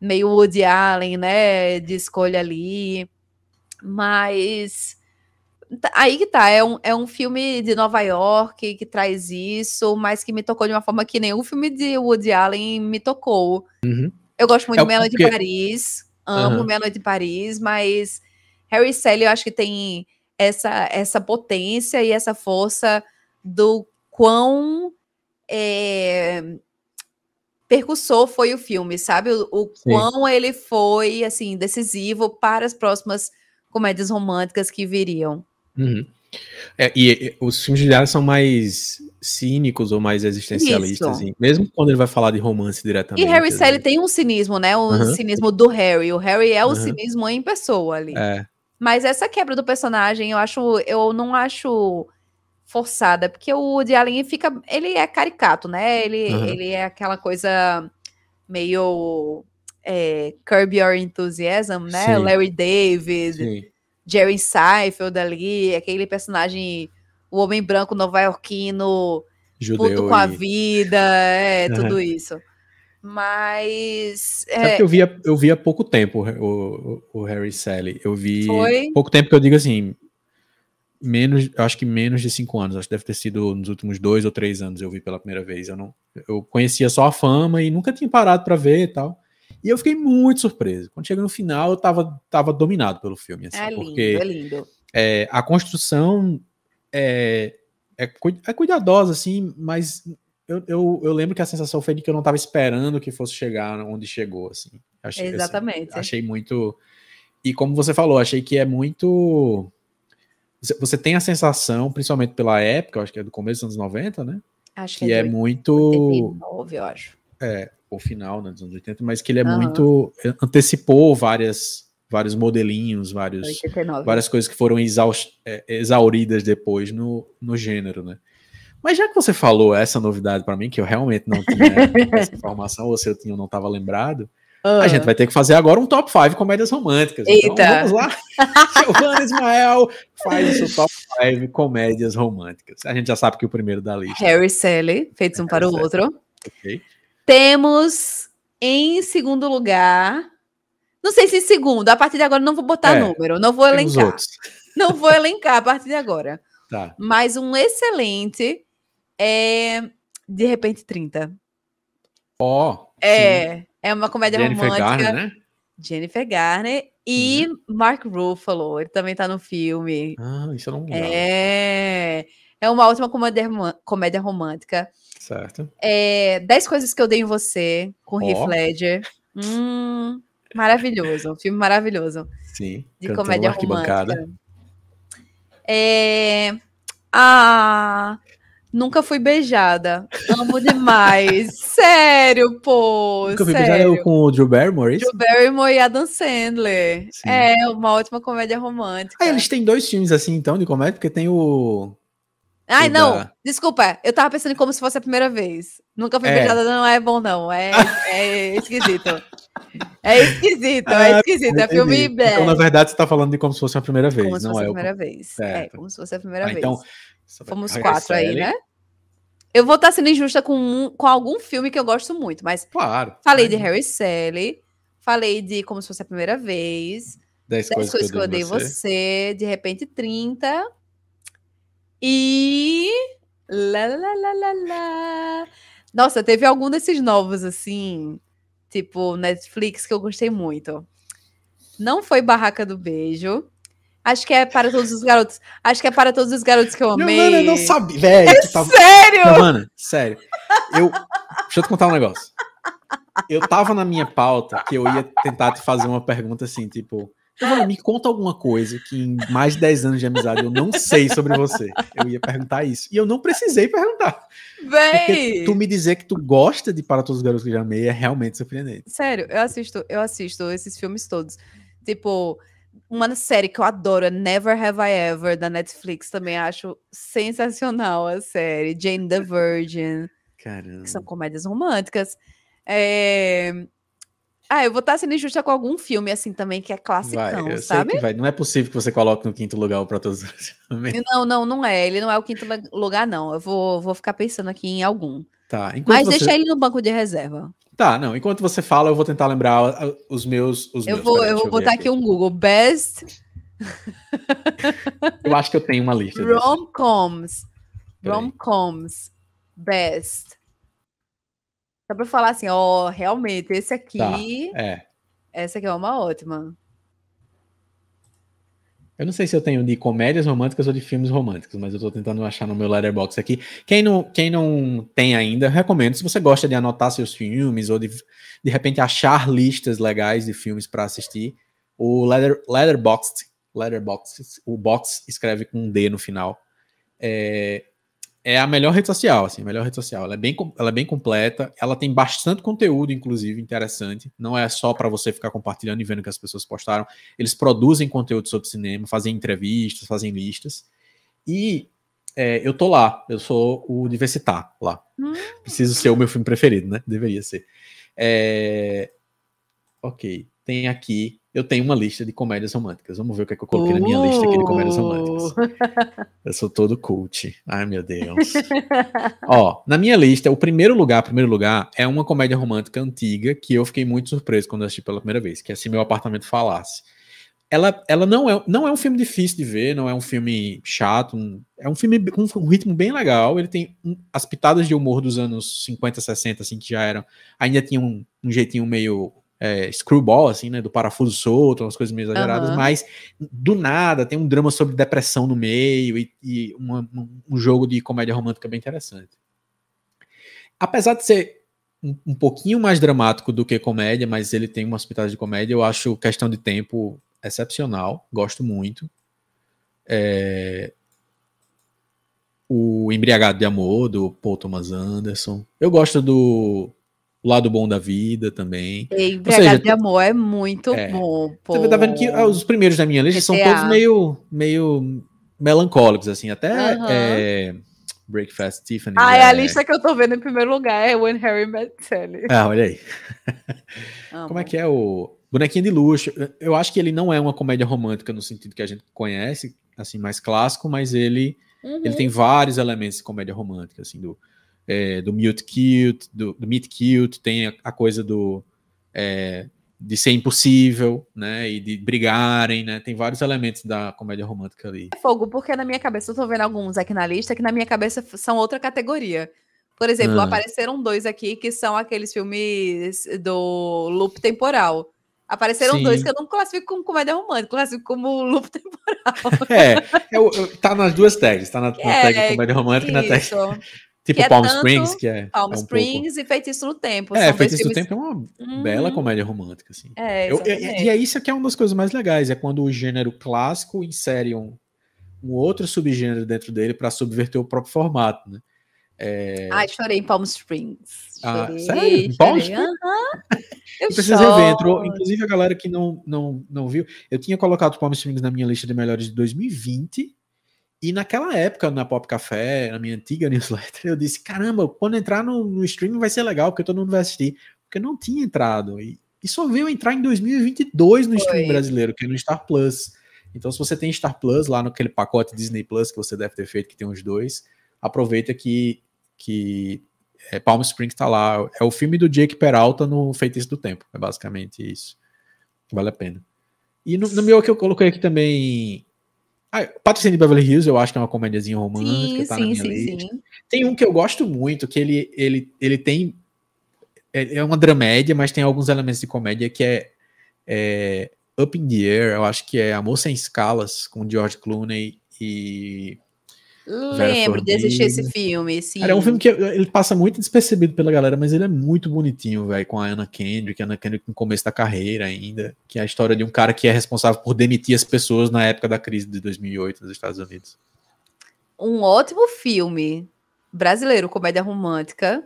meio Woody Allen, né? De escolha ali. Mas tá, aí que tá, é um, é um filme de Nova York que traz isso, mas que me tocou de uma forma que nenhum filme de Woody Allen me tocou. Uhum. Eu gosto muito é de Noite porque... em Paris, amo uhum. Em Paris, mas Harry Sally eu acho que tem essa, essa potência e essa força do quão é, percussor foi o filme, sabe? O, o quão ele foi, assim, decisivo para as próximas comédias românticas que viriam. Uhum. É, e, e, os filmes de Lara são mais cínicos ou mais existencialistas, assim, mesmo quando ele vai falar de romance diretamente. E Harry Sally tem um cinismo, né? O uhum. cinismo do Harry. O Harry é o uhum. cinismo em pessoa ali. É. Mas essa quebra do personagem, eu acho, eu não acho forçada, porque o Woody Allen fica, ele é caricato, né? Ele, uhum. ele é aquela coisa meio é, Curb Your Enthusiasm, né? Sim. Larry David, Sim. Jerry Seinfeld ali, aquele personagem, o homem branco nova-iorquino, puto com a vida, é, uhum. tudo isso. Mas. Sabe é... que eu vi, eu vi há pouco tempo o, o, o Harry Sally. Eu vi. Foi? Pouco tempo que eu digo assim, menos, acho que menos de cinco anos, acho que deve ter sido nos últimos dois ou três anos eu vi pela primeira vez. Eu não, eu conhecia só a fama e nunca tinha parado para ver e tal. E eu fiquei muito surpreso. Quando chega no final, eu tava, tava dominado pelo filme, assim, é lindo, porque é lindo. É, a construção é, é, é cuidadosa, assim, mas eu, eu, eu, lembro que a sensação foi de que eu não estava esperando que fosse chegar onde chegou, assim. Achei, assim, Exatamente. Assim, achei muito. E como você falou, achei que é muito você tem a sensação, principalmente pela época, acho que é do começo dos anos 90, né? Acho que, que é, é muito. 89, eu acho. É, o final né, dos anos 80, mas que ele é uhum. muito. antecipou várias, vários modelinhos, vários, várias coisas que foram exaust, é, exauridas depois no, no gênero, né? Mas já que você falou essa novidade para mim, que eu realmente não tinha essa informação, ou se eu tinha, não estava lembrado, uhum. a gente vai ter que fazer agora um top 5 comédias românticas. Então, Eita. Então, vamos lá. Giovanna Ismael faz o seu top 5 comédias românticas. A gente já sabe que o primeiro da lista. Harry Sally, feitos um para o outro. Okay. Temos em segundo lugar. Não sei se em segundo, a partir de agora não vou botar é, número, não vou elencar. Não vou elencar a partir de agora. Tá. Mas um excelente é De repente 30. Ó. Oh, é, sim. É uma comédia Jennifer romântica. Garner, né? Jennifer Garner e uhum. Mark Ruffalo, ele também tá no filme. Ah, isso eu não É. É uma ótima comédia, comédia romântica. Certo. É, Dez Coisas que Eu Dei em Você, com oh. Heath Ledger. Hum, maravilhoso. Um filme maravilhoso. Sim. De comédia romântica. É... Ah, nunca fui beijada. Amo demais. sério, pô. Nunca fui sério. beijada com o Drew Barrymore? É Drew Barrymore e Adam Sandler. Sim. É uma ótima comédia romântica. Ah, eles têm dois filmes assim, então, de comédia, porque tem o Ai, não, da... desculpa, eu tava pensando como se fosse a primeira vez. Nunca fui é. beijada, não é bom, não. É, é esquisito. É esquisito, é ah, esquisito. É filme. Então, na verdade, você tá falando de como se fosse a primeira vez. Como se fosse é a primeira vez. É, certo. É, como se fosse a primeira ah, vez. Então, fomos quatro aí, né? Eu vou estar sendo injusta com, um, com algum filme que eu gosto muito, mas. Claro. Falei de Harry Sally, falei de Como se fosse a primeira vez. Dez, Dez coisas, que eu odeio você. você. De repente, 30. E. Lá, lá, lá, lá, lá. Nossa, teve algum desses novos, assim, tipo Netflix, que eu gostei muito. Não foi Barraca do Beijo. Acho que é para todos os garotos. Acho que é para todos os garotos que eu amei. Mano, eu não sabia. Velho, é tava... sério? Mano, sério. Eu... Deixa eu te contar um negócio. Eu tava na minha pauta que eu ia tentar te fazer uma pergunta assim, tipo, Giovana, me conta alguma coisa que em mais de 10 anos de amizade eu não sei sobre você. Eu ia perguntar isso. E eu não precisei perguntar. Véi! tu me dizer que tu gosta de Para Todos os Garotos que já amei é realmente surpreendente. Sério, eu assisto, eu assisto esses filmes todos. Tipo, uma série que eu adoro é Never Have I Ever, da Netflix. Também acho sensacional a série. Jane the Virgin. Caramba. Que são comédias românticas. É... Ah, eu vou estar sendo injusta com algum filme assim também que é classicão, vai, sabe? vai. Não é possível que você coloque no quinto lugar o os Não, não, não é. Ele não é o quinto lugar, não. Eu vou, vou ficar pensando aqui em algum. Tá. Mas você... deixa ele no banco de reserva. Tá, não. Enquanto você fala, eu vou tentar lembrar os meus. Os eu meus. vou, eu vou botar aqui. aqui um Google. Best. eu acho que eu tenho uma lista. Rom-coms. Rom-coms. Best. Só pra falar assim, ó, realmente, esse aqui. Tá, é. Essa aqui é uma ótima. Eu não sei se eu tenho de comédias românticas ou de filmes românticos, mas eu tô tentando achar no meu letterbox aqui. Quem não, quem não tem ainda, recomendo. Se você gosta de anotar seus filmes ou de, de repente achar listas legais de filmes para assistir, o Letter, Letterboxd, Letterboxd, o box escreve com um D no final. É, é a melhor rede social, assim, a melhor rede social. Ela é bem, ela é bem completa, ela tem bastante conteúdo, inclusive, interessante. Não é só para você ficar compartilhando e vendo o que as pessoas postaram. Eles produzem conteúdo sobre cinema, fazem entrevistas, fazem listas. E é, eu tô lá, eu sou o Diversitar lá. Hum. Preciso ser o meu filme preferido, né? Deveria ser. É... Ok, tem aqui eu tenho uma lista de comédias românticas. Vamos ver o que, é que eu coloquei uh! na minha lista aqui de comédias uh! românticas. Eu sou todo cult. Ai, meu Deus. Ó, na minha lista, o primeiro lugar, primeiro lugar, é uma comédia romântica antiga que eu fiquei muito surpreso quando assisti pela primeira vez, que é Se Meu Apartamento Falasse. Ela, ela não, é, não é um filme difícil de ver, não é um filme chato, um, é um filme com um ritmo bem legal. Ele tem um, as pitadas de humor dos anos 50, 60, assim, que já eram. Ainda tinha um, um jeitinho meio é, screwball, assim, né? Do parafuso solto, umas coisas meio exageradas, uhum. mas do nada tem um drama sobre depressão no meio e, e uma, um jogo de comédia romântica bem interessante. Apesar de ser um, um, pouquinho mais dramático do que comédia, mas ele tem umas pitadas de comédia, eu acho questão de tempo excepcional, gosto muito. É... O Embriagado de Amor, do Paul Thomas Anderson. Eu gosto do O Lado Bom da Vida também. E Embriagado de Amor é muito é, bom. Pô. Você tá vendo que ah, os primeiros da minha lista são todos meio, meio melancólicos, assim. Até uhum. é, Breakfast Tiffany. Ah, é a lista que eu tô vendo em primeiro lugar, é When Harry Met Sally. Ah, olha aí. Como é que é o Bonequinho de Luxo? Eu acho que ele não é uma comédia romântica no sentido que a gente conhece, assim, mais clássico, mas ele, uhum. ele tem vários elementos de comédia romântica, assim, do, é, do Mute Cute, do, do Meet Cute, tem a, a coisa do... É, de ser impossível, né, e de brigarem, né, tem vários elementos da comédia romântica ali. É fogo, porque na minha cabeça, eu tô vendo alguns aqui na lista, que na minha cabeça são outra categoria. Por exemplo, ah. apareceram dois aqui que são aqueles filmes do loop temporal. Apareceram Sim. dois que eu não classifico como comédia romântica, classifico como loop temporal. É, eu, eu, tá nas duas tags, tá na, na é, tag comédia romântica isso. e na tag Tipo que Palm é Springs, que é. Palm é um Springs pouco... e Feitiço no Tempo. É, Feitiço no Tempo é uma uhum. bela comédia romântica, assim. É, eu, e, e é isso que é uma das coisas mais legais, é quando o gênero clássico insere um, um outro subgênero dentro dele para subverter o próprio formato, né? É... Ai, chorei em Palm Springs. Ah, chorei, ah, sério? Palm Springs? Uhum. Eu preciso ver, entrou, inclusive a galera que não, não, não viu, eu tinha colocado Palm Springs na minha lista de melhores de 2020, e naquela época, na Pop Café, na minha antiga newsletter, eu disse: caramba, quando entrar no, no streaming vai ser legal, porque todo mundo vai assistir. Porque não tinha entrado. E, e só veio entrar em 2022 no Foi. streaming brasileiro, que é no Star Plus. Então, se você tem Star Plus lá naquele pacote Disney Plus que você deve ter feito, que tem os dois, aproveita que, que é, Palm Springs está lá. É o filme do Jake Peralta no Feitiço do Tempo. É basicamente isso. Vale a pena. E no, no meu que eu coloquei aqui também ah, Patrocínio de Beverly Hills, eu acho que é uma comédiazinha romântica, sim, tá sim, na minha sim, lista. Sim. Tem um que eu gosto muito, que ele, ele, ele tem. É, é uma dramédia, mas tem alguns elementos de comédia que é, é Up in the Air, eu acho que é Amor Sem Escalas, com George Clooney e Lembro de assistir esse filme, sim. Cara, é um filme que ele passa muito despercebido pela galera, mas ele é muito bonitinho, velho, com a Anna Kendrick, a Anna Kendrick no começo da carreira ainda, que é a história de um cara que é responsável por demitir as pessoas na época da crise de 2008 nos Estados Unidos. Um ótimo filme brasileiro, comédia romântica,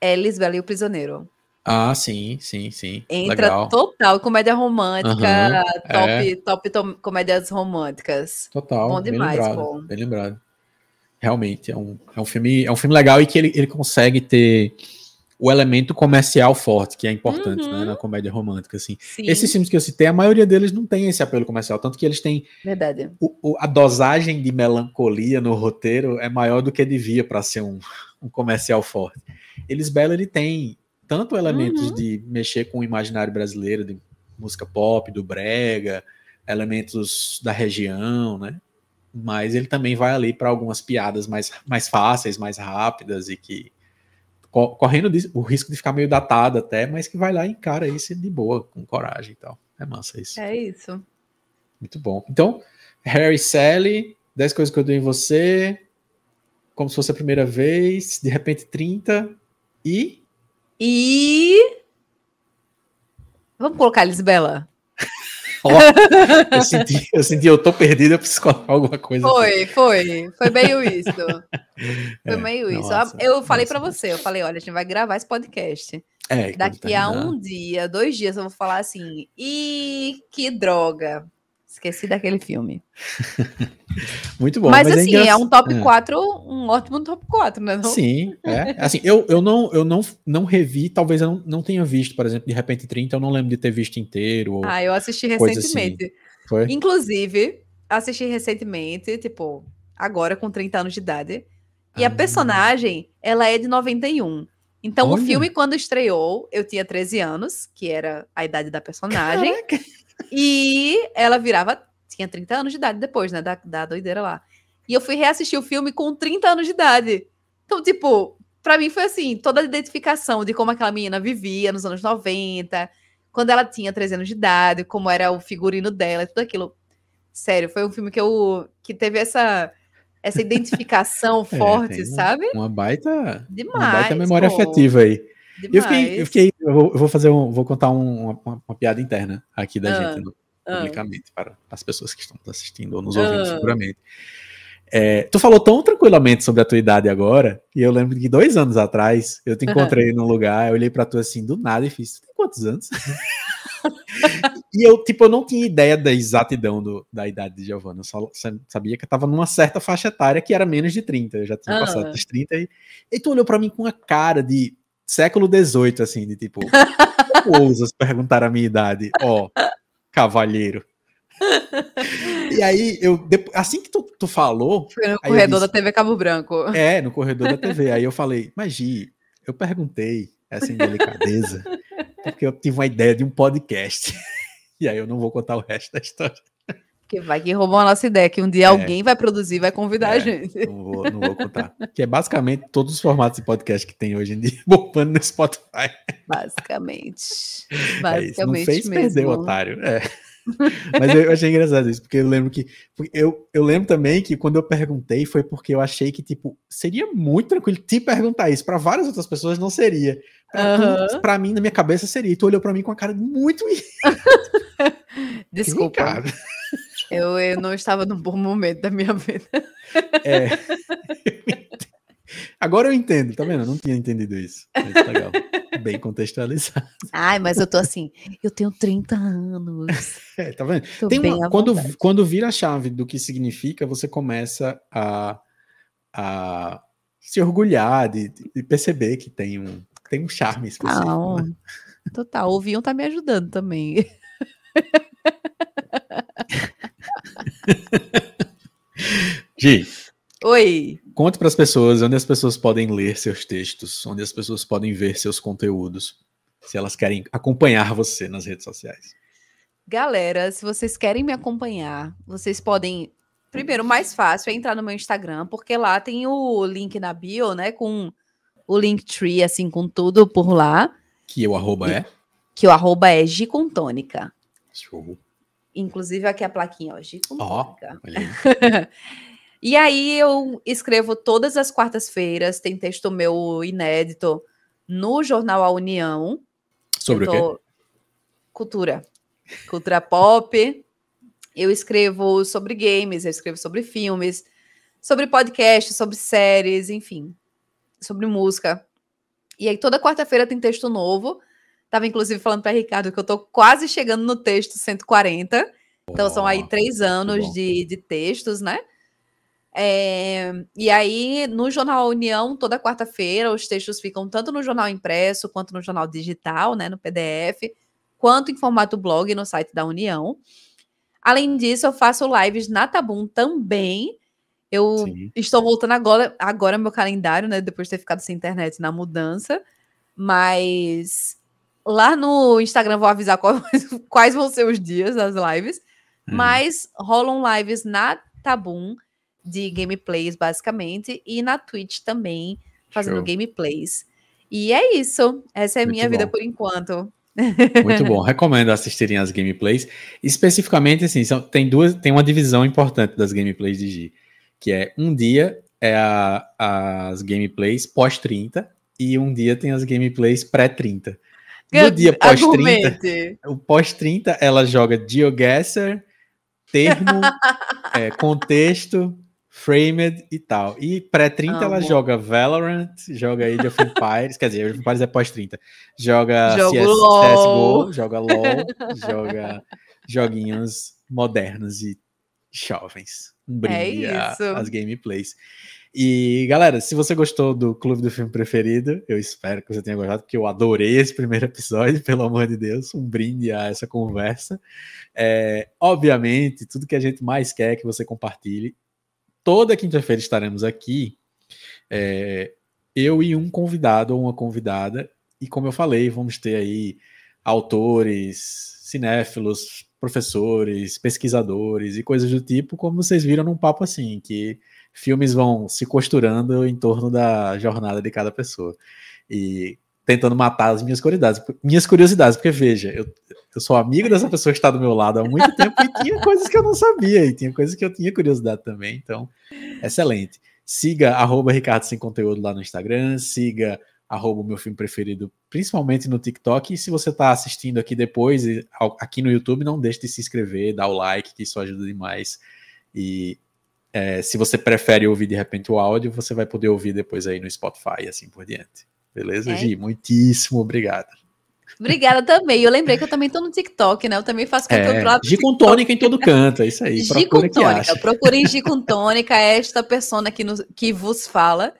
é Lisbela e o Prisioneiro. Ah, sim, sim, sim. Entra Legal. total comédia romântica, uhum, top, é. top, comédias românticas. Total. Bom demais, bem lembrado, pô. Bem lembrado. Realmente, é um, é um filme, é um filme legal e que ele, ele consegue ter o elemento comercial forte, que é importante, uhum. né, na comédia romântica, assim. Sim. Esses filmes que eu citei, a maioria deles não tem esse apelo comercial, tanto que eles têm... Verdade. O, o, a dosagem de melancolia no roteiro é maior do que devia para ser um, um comercial forte. Eles Bela, ele tem tanto elementos uhum. de mexer com o imaginário brasileiro, de música pop, do brega, elementos da região, né? Mas ele também vai ali para algumas piadas mais, mais fáceis, mais rápidas e que correndo o risco de ficar meio datado até, mas que vai lá e encara isso de boa, com coragem e tal. É massa isso. É isso. Muito bom. Então, Harry Sally, 10 coisas que eu dou em você, como se fosse a primeira vez, de repente 30 e e. Vamos colocar Lisbela? Oh, eu, senti, eu senti, eu tô perdido, eu preciso colocar alguma coisa. Foi, aqui. foi. Foi meio isso. Foi é, meio isso. Nossa, eu falei para você, eu falei, olha, a gente vai gravar esse podcast. É, Daqui a um dia, dois dias, eu vou falar assim, e que droga. Esqueci daquele filme. Muito bom. Mas, mas é assim, é, é, um top é. 4, um ótimo top 4, né? Não? Sim, é. Assim, eu, eu, não, eu não, não revi, talvez eu não, não tenha visto, por exemplo, de repente 30, eu não lembro de ter visto inteiro. ah, eu assisti assim. recentemente. Assim. Foi? Inclusive, assisti recentemente, tipo, agora com 30 anos de idade. E ah. a personagem, ela é de 91. Então, Olha. o filme, quando estreou, eu tinha 13 anos, que era a idade da personagem. Caraca. E ela virava, tinha 30 anos de idade depois, né, da, da doideira lá. E eu fui reassistir o filme com 30 anos de idade. Então, tipo, para mim foi assim, toda a identificação de como aquela menina vivia nos anos 90, quando ela tinha 13 anos de idade, como era o figurino dela, tudo aquilo. Sério, foi um filme que eu que teve essa essa identificação é, forte, sabe? Uma baita, Demais, uma baita memória pô. afetiva aí. Eu fiquei, eu fiquei, eu vou, eu vou fazer um, vou contar um, uma, uma, piada interna aqui da ah, gente, no, ah. publicamente, para as pessoas que estão nos assistindo ou nos ouvindo, ah. seguramente. É, tu falou tão tranquilamente sobre a tua idade agora, e eu lembro que dois anos atrás eu te encontrei uhum. num lugar, eu olhei pra tu assim do nada e fiz: tem quantos anos? e eu, tipo, eu não tinha ideia da exatidão do, da idade de Giovanna. Eu só sabia que eu tava numa certa faixa etária que era menos de 30. Eu já tinha uhum. passado dos 30. E, e tu olhou pra mim com uma cara de século XVIII, assim, de tipo, ousas perguntar a minha idade? Ó, oh, cavalheiro. e aí, eu, assim que tu, tu falou. Foi no corredor disse, da TV Cabo Branco. É, no corredor da TV. Aí eu falei, mas Gi, eu perguntei essa indelicadeza, porque eu tive uma ideia de um podcast. e aí eu não vou contar o resto da história. Que vai que roubou a nossa ideia, que um dia é, alguém vai produzir vai convidar é, a gente. Não vou, não vou contar. Que é basicamente todos os formatos de podcast que tem hoje em dia, bombando no Spotify. Basicamente. Basicamente. É não fez mesmo. perder o otário. É. Mas eu achei engraçado isso, porque eu lembro que. Eu, eu lembro também que quando eu perguntei foi porque eu achei que, tipo, seria muito tranquilo te perguntar isso. Para várias outras pessoas não seria. Pra, uhum. pra mim, na minha cabeça, seria. E tu olhou pra mim com a cara muito. Desculpa. Eu, eu não estava num bom momento da minha vida. É. Agora eu entendo, tá vendo? Eu não tinha entendido isso. Mas tá legal. Bem contextualizado. Ai, mas eu tô assim, eu tenho 30 anos. É, tá vendo? Tô Tem uma, quando, quando vira a chave do que significa, você começa a, a se orgulhar de, de perceber que tem um, tem um charme específico. Total. Né? Total. O Vinho tá me ajudando também. Gi, Oi. Conte para as pessoas onde as pessoas podem ler seus textos, onde as pessoas podem ver seus conteúdos, se elas querem acompanhar você nas redes sociais. Galera, se vocês querem me acompanhar, vocês podem. Primeiro, o mais fácil é entrar no meu Instagram, porque lá tem o link na bio, né? Com o Linktree, assim, com tudo por lá. Que o arroba e, é? Que o arroba é Gicontônica. Show. Inclusive aqui a plaquinha, ó. Oh, E aí eu escrevo todas as quartas-feiras, tem texto meu inédito no jornal A União. Sobre tô... o quê? Cultura. Cultura pop. Eu escrevo sobre games, eu escrevo sobre filmes, sobre podcast, sobre séries, enfim, sobre música. E aí toda quarta-feira tem texto novo. Tava inclusive falando para Ricardo que eu tô quase chegando no texto 140. Então são aí três anos de, de textos, né? É, e aí, no Jornal União, toda quarta-feira, os textos ficam tanto no jornal impresso quanto no jornal digital, né, no PDF, quanto em formato blog no site da União. Além disso, eu faço lives na Tabum também. Eu Sim. estou voltando agora, agora meu calendário, né, depois de ter ficado sem internet na mudança, mas lá no Instagram vou avisar quais, quais vão ser os dias das lives, uhum. mas rolam lives na Tabum de gameplays, basicamente, e na Twitch também, fazendo Show. gameplays. E é isso. Essa é a minha bom. vida por enquanto. Muito bom. Recomendo assistirem as gameplays. Especificamente, assim, são, tem duas, tem uma divisão importante das gameplays de G, que é um dia é a, as gameplays pós 30 e um dia tem as gameplays pré 30. No dia pós 30, o pós 30 ela joga GeoGuessr, termo, é, contexto, Framed e tal. E pré-30 ela joga Valorant, joga Age of Empires, quer dizer, Age of Empires é pós-30. Joga CS, CSGO, joga LoL, joga joguinhos modernos e jovens. Um brinde é às gameplays. E galera, se você gostou do Clube do Filme Preferido, eu espero que você tenha gostado, porque eu adorei esse primeiro episódio, pelo amor de Deus, um brinde a essa conversa. É, obviamente, tudo que a gente mais quer é que você compartilhe toda quinta-feira estaremos aqui, é, eu e um convidado ou uma convidada, e como eu falei, vamos ter aí autores, cinéfilos, professores, pesquisadores e coisas do tipo, como vocês viram num papo assim, que filmes vão se costurando em torno da jornada de cada pessoa. E tentando matar as minhas curiosidades, minhas curiosidades, porque veja, eu, eu sou amigo dessa pessoa que está do meu lado há muito tempo e tinha coisas que eu não sabia, e tinha coisas que eu tinha curiosidade também, então, excelente. Siga arroba Ricardo Sem Conteúdo lá no Instagram, siga arroba meu filme preferido, principalmente no TikTok, e se você está assistindo aqui depois, aqui no YouTube, não deixe de se inscrever, dar o like, que isso ajuda demais, e É, se você prefere ouvir de repente o áudio, você vai poder ouvir depois aí no Spotify e assim por diante. Beleza, é. Gi? Muitíssimo obrigado. Obrigada também. Eu lembrei que eu também tô no TikTok, né? Eu também faço conteúdo é, lá com tônica em todo canto, é isso aí. Gi com tônica. Procurem Gi com tônica, é esta persona que, nos, que vos fala.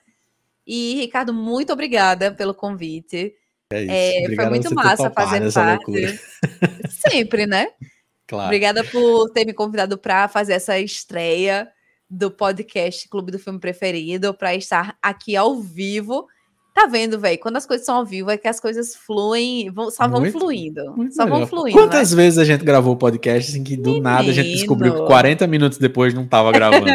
E, Ricardo, muito obrigada pelo convite. É, é foi muito massa fazer parte. Sempre, né? Claro. Obrigada por ter me convidado para fazer essa estreia do podcast Clube do Filme Preferido, para estar aqui ao vivo. Tá vendo, velho? Quando as coisas são ao vivo, é que as coisas fluem, vão, só vão muito, fluindo. Muito só melhor. vão fluindo. Quantas né? vezes a gente gravou o podcast assim que do Menino. nada a gente descobriu que 40 minutos depois não tava gravando?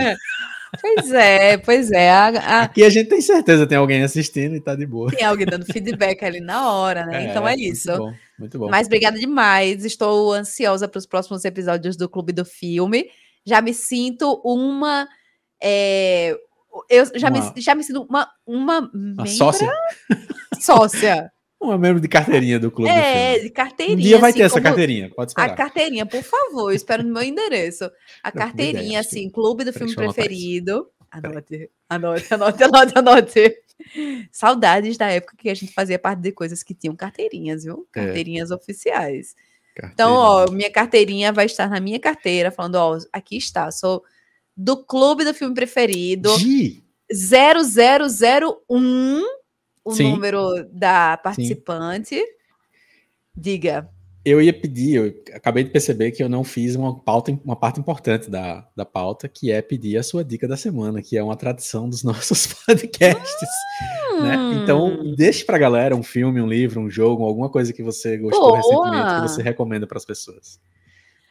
Pois é, pois é. A, a... Aqui a gente tem certeza tem alguém assistindo e tá de boa. Tem alguém dando feedback ali na hora, né? É, então é isso. Muito bom, muito bom. Mas obrigada demais. Estou ansiosa para os próximos episódios do Clube do Filme. Já me sinto uma. É... Eu já, uma... me, já me sinto uma. Uma, uma sócia? Sócia. Um membro de carteirinha do clube. É, de carteirinha. Um dia vai assim, ter essa carteirinha, pode esperar. A carteirinha, por favor, eu espero no meu endereço. A carteirinha, ideia, assim, clube do filme preferido. Anote, anote, anote, anote, anote. Saudades da época que a gente fazia parte de coisas que tinham carteirinhas, viu? É. Carteirinhas é. oficiais. Então, ó, minha carteirinha vai estar na minha carteira, falando, ó, aqui está, sou do clube do filme preferido. G. 0001 o Sim. número da participante. Sim. Diga. Eu ia pedir, eu acabei de perceber que eu não fiz uma pauta, uma parte importante da, da pauta, que é pedir a sua dica da semana, que é uma tradição dos nossos podcasts. Hum. Né? Então, deixe pra galera um filme, um livro, um jogo, alguma coisa que você gostou Boa. recentemente, que você recomenda para as pessoas.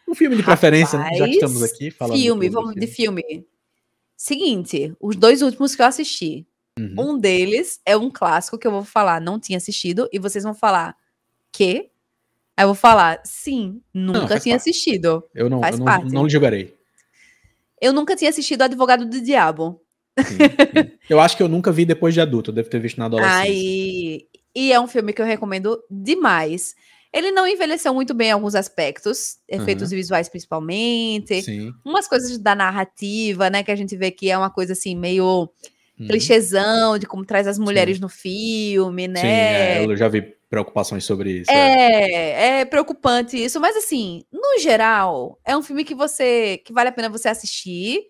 Um filme de Rapaz, preferência, né? já que estamos aqui falando. Filme, vamos de filme. Seguinte, os dois últimos que eu assisti. Uhum. Um deles é um clássico que eu vou falar, não tinha assistido, e vocês vão falar, que? Aí eu vou falar, sim, nunca não, tinha parte. assistido. Eu não, faz eu parte. não, não jogarei. Eu nunca tinha assistido Advogado do Diabo. Sim, sim. eu acho que eu nunca vi depois de adulto, eu devo ter visto na adolescência. Aí, e é um filme que eu recomendo demais. Ele não envelheceu muito bem em alguns aspectos, efeitos uhum. visuais principalmente, Sim. umas coisas da narrativa, né, que a gente vê que é uma coisa assim meio uhum. clichêzão de como traz as mulheres no filme, né? Sim, é, eu já vi preocupações sobre isso. É, é, é, preocupante isso, mas assim, no geral, é um filme que você que vale a pena você assistir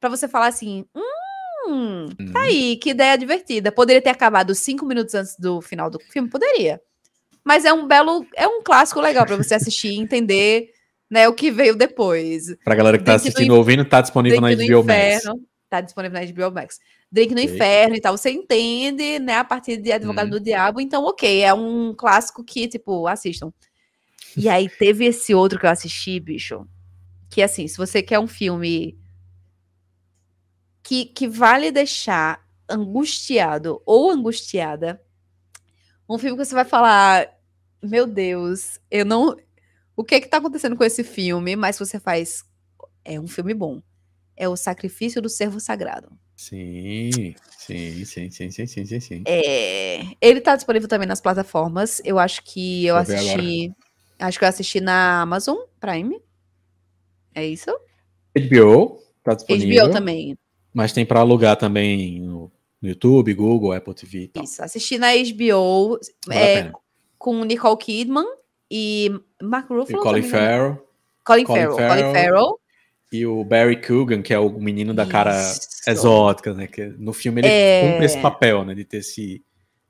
para você falar assim, hum, tá uhum. aí, que ideia divertida. Poderia ter acabado cinco minutos antes do final do filme, poderia. Mas é um belo, é um clássico legal para você assistir e entender, né, o que veio depois. Pra galera que tá assistindo ou ouvindo, tá disponível na HBO Max tá disponível na HBO Max. Drink no okay. Inferno e tal, você entende, né, a partir de Advogado uhum. do Diabo, então ok, é um clássico que, tipo, assistam. E aí teve esse outro que eu assisti, bicho, que assim, se você quer um filme que, que vale deixar angustiado ou angustiada, um filme que você vai falar, meu Deus, eu não... O que é que tá acontecendo com esse filme? Mas você faz... É um filme bom é o sacrifício do servo sagrado. Sim, sim, sim, sim, sim, sim, sim, sim. É, ele tá disponível também nas plataformas. Eu acho que eu assisti. Acho que eu assisti na Amazon Prime. É isso? HBO tá disponível. HBO também. Mas tem para alugar também no, YouTube, Google, Apple TV. Tal. Isso, assisti na HBO é, com Nicole Kidman e Mark Ruffalo. E Colin Farrell. Colin, Colin Farrell. Colin Farrell. E o Barry Coogan, que é o menino da cara Isso. exótica, né? Que no filme ele é... cumpre esse papel, né? De ter esse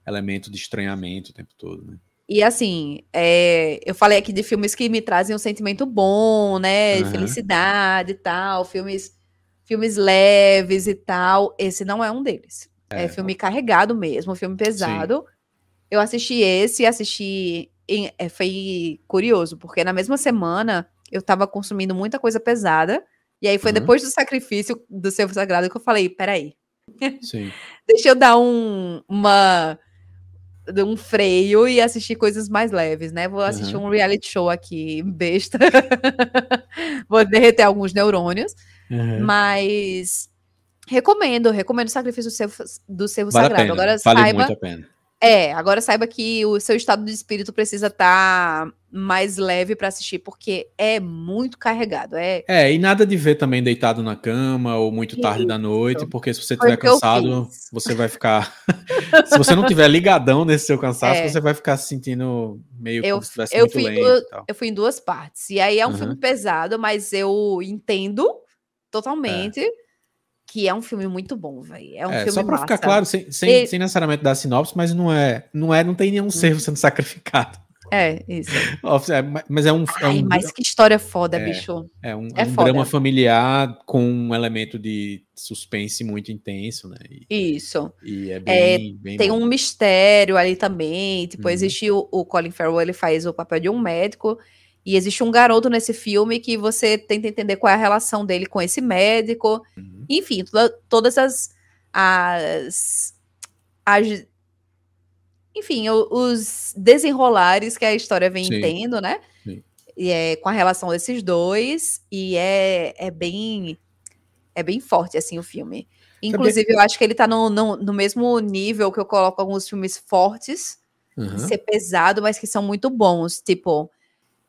elemento de estranhamento o tempo todo, né? E assim, é, eu falei aqui de filmes que me trazem um sentimento bom, né? Uhum. Felicidade e tal, filmes, filmes leves e tal. Esse não é um deles. É, é filme carregado mesmo, filme pesado. Sim. Eu assisti esse, assisti. Em, é, foi curioso, porque na mesma semana eu tava consumindo muita coisa pesada. E aí foi uhum. depois do sacrifício do servo sagrado que eu falei, peraí. Sim. Deixa eu dar um, uma, um freio e assistir coisas mais leves, né? Vou assistir uhum. um reality show aqui, besta. Vou derreter alguns neurônios. Uhum. Mas recomendo, recomendo o sacrifício do servo, do servo vale sagrado. Agora vale saiba. Muito a pena. É, agora saiba que o seu estado de espírito precisa estar tá mais leve para assistir, porque é muito carregado. É... é, e nada de ver também deitado na cama ou muito tarde da noite, porque se você estiver cansado, você vai ficar. se você não tiver ligadão nesse seu cansaço, é. você vai ficar se sentindo meio eu, como se estivesse muito fui lento. Eu fui em duas partes. E aí é um uhum. filme pesado, mas eu entendo totalmente. É que é um filme muito bom, velho. É um é, filme Só pra massa. ficar claro, sem, sem, e... sem, necessariamente dar sinopse, mas não é, não é, não tem nenhum servo uhum. sendo sacrificado. É, isso. É, mas é um. É um mas que história foda, é, bicho. É um, é um drama familiar com um elemento de suspense muito intenso, né? E, isso. E é bem. bem tem bom. um mistério ali também. Tipo, uhum. existe o, o Colin Farrell, ele faz o papel de um médico. E existe um garoto nesse filme que você tenta entender qual é a relação dele com esse médico. Uhum. Enfim, toda, todas as, as, as. enfim, os desenrolares que a história vem Sim. tendo, né? Sim. E é com a relação desses dois. E é, é bem. É bem forte, assim, o filme. Inclusive, eu acho que ele tá no, no, no, mesmo nível que eu coloco alguns filmes fortes, uhum. ser pesado, mas que são muito bons. Tipo,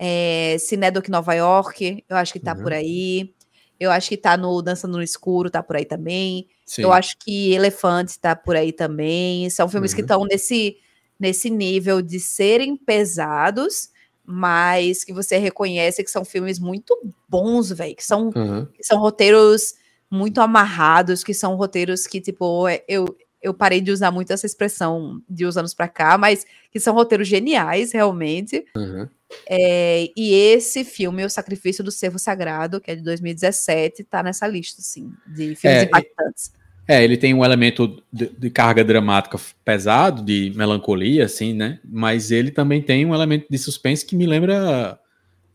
é, Cinedoc Nova York, eu acho que tá uhum. por aí. Eu acho que tá no Dançando no Escuro, tá por aí também. Sim. Eu acho que Elefante tá por aí também. São filmes uhum. que estão nesse, nesse nível de serem pesados, mas que você reconhece que são filmes muito bons, velho. Que são, uhum. que são roteiros muito amarrados, que são roteiros que, tipo, é, eu, eu parei de usar muito essa expressão de uns anos para cá, mas que são roteiros geniais, realmente. Uhum. É, e esse filme, O Sacrifício do Servo Sagrado, que é de 2017, tá nessa lista, assim, de filmes é, impactantes. É, ele tem um elemento de, de, carga dramática pesado, de melancolia, assim, né? Mas ele também tem um elemento de suspense que me lembra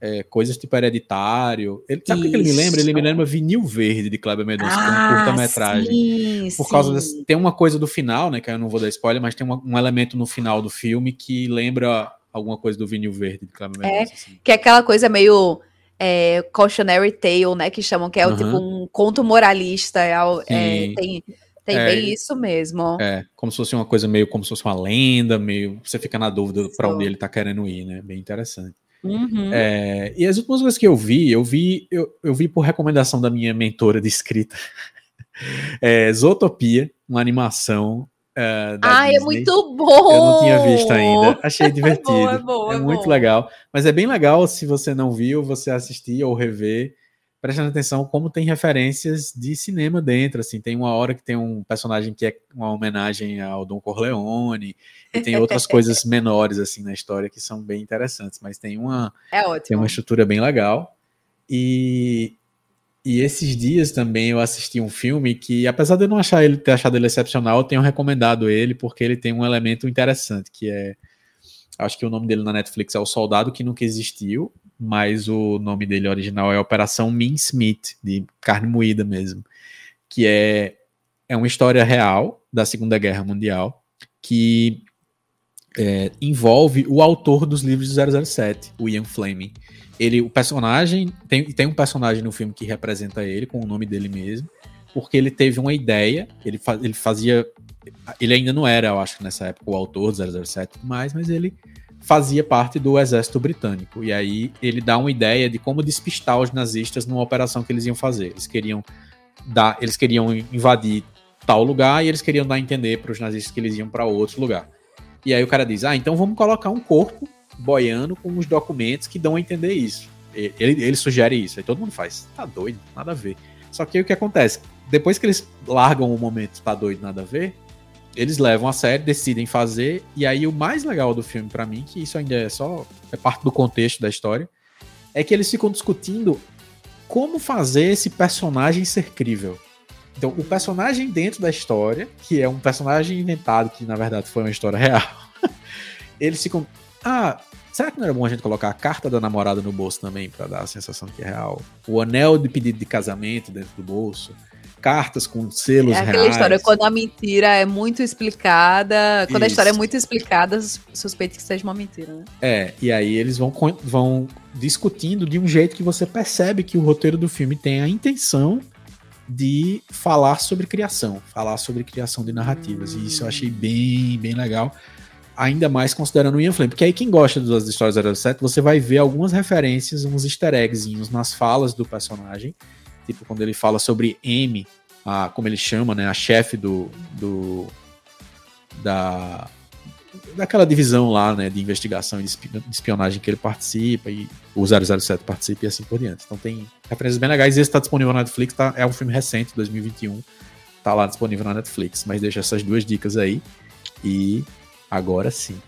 é, coisas tipo hereditário. Ele, sabe o que ele me lembra? Ele me lembra Vinil Verde de Kleber Mendonça, ah, que é ah, curta-metragem. Por sim. causa desse, Tem uma coisa do final, né? Que eu não vou dar spoiler, mas tem uma, um elemento no final do filme que lembra alguma coisa do vinil verde de É, assim. que é aquela coisa meio é, cautionary tale, né? Que chamam, que é o, tipo um conto moralista. É, é, tem tem é, bem isso mesmo. É, como se fosse uma coisa meio como se fosse uma lenda, meio. Você fica na dúvida para onde ele tá querendo ir, né? Bem interessante. Uhum. É, e as últimas coisas que eu vi, eu vi, eu, eu vi por recomendação da minha mentora de escrita. é, Zootopia, uma animação Uh, ah, é muito bom! Eu não tinha visto ainda. Achei divertido. é, bom, é, bom, é, é muito bom. legal. Mas é bem legal se você não viu, você assistir ou rever, prestando atenção como tem referências de cinema dentro. Assim, tem uma hora que tem um personagem que é uma homenagem ao Don Corleone, e tem outras coisas menores assim na história que são bem interessantes. Mas tem uma, é tem uma estrutura bem legal. E, e esses dias também eu assisti um filme que, apesar de eu não achar ele ter achado ele excepcional, eu tenho recomendado ele porque ele tem um elemento interessante, que é. Acho que o nome dele na Netflix é O Soldado que Nunca Existiu, mas o nome dele original é Operação Mincemeat, de carne moída mesmo. Que é, é uma história real da Segunda Guerra Mundial que é, envolve o autor dos livros de 007, o Ian Fleming. Ele, o personagem, tem, tem um personagem no filme que representa ele, com o nome dele mesmo, porque ele teve uma ideia, ele, fa, ele fazia, ele ainda não era, eu acho, nessa época, o autor do 007 mais, mas ele fazia parte do exército britânico, e aí ele dá uma ideia de como despistar os nazistas numa operação que eles iam fazer, eles queriam dar, eles queriam invadir tal lugar, e eles queriam dar a entender para os nazistas que eles iam para outro lugar. E aí o cara diz, ah, então vamos colocar um corpo boiando com os documentos que dão a entender isso. Ele, ele sugere isso, aí todo mundo faz. Tá doido, nada a ver. Só que aí o que acontece? Depois que eles largam o momento tá doido, nada a ver, eles levam a sério, decidem fazer, e aí o mais legal do filme para mim, que isso ainda é só é parte do contexto da história, é que eles ficam discutindo como fazer esse personagem ser crível. Então, o personagem dentro da história, que é um personagem inventado, que na verdade foi uma história real, eles ficam. Ah, Será que não era bom a gente colocar a carta da namorada no bolso também, para dar a sensação que é real? O anel de pedido de casamento dentro do bolso? Cartas com selos é aquela reais. história, quando a mentira é muito explicada, quando Isso. a história é muito explicada, suspeito que seja uma mentira, né? É, e aí eles vão, vão discutindo de um jeito que você percebe que o roteiro do filme tem a intenção de falar sobre criação, falar sobre criação de narrativas. E isso eu achei bem, bem legal. ainda mais considerando o Ian Fleming. Porque aí quem gosta das histórias 07, você vai ver algumas referências, uns easter eggzinhos nas falas do personagem. Tipo, quando ele fala sobre M, a, como ele chama, né? A chefe do, do. da. Daquela divisão lá, né? De investigação e de espionagem que ele participa, e o 007 participa e assim por diante. Então tem referências bem legais. Esse está disponível na Netflix, tá? É um filme recente, 2021. Tá lá disponível na Netflix. Mas deixa essas duas dicas aí. E agora sim.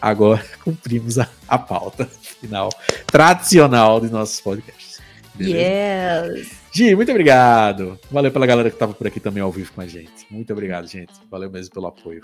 Agora cumprimos a, a pauta final tradicional de nossos podcasts. Beleza? Yes! Gi, muito obrigado. Valeu pela galera que estava por aqui também ao vivo com a gente. Muito obrigado, gente. Valeu mesmo pelo apoio.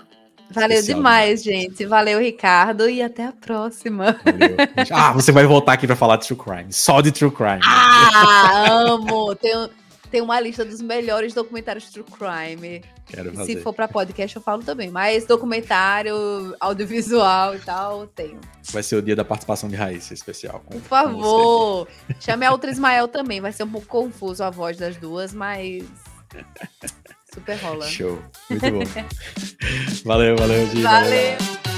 Valeu demais, gente. Valeu, Ricardo, e até a próxima. Valeu. Ah, você vai voltar aqui para falar de True Crime. Só de True Crime. Ah, amo! Tenho, tem uma lista dos melhores documentários True Crime. Quero fazer. Se for para podcast, eu falo também. Mas documentário, audiovisual e tal, tenho. Vai ser o dia da participação de Raíssa especial. Com, Por favor. Chame a outra Ismael também. Vai ser um pouco confuso a voz das duas, mas. Super rola. Show. Muito bom. valeu, valeu, Gi. Valeu. valeu.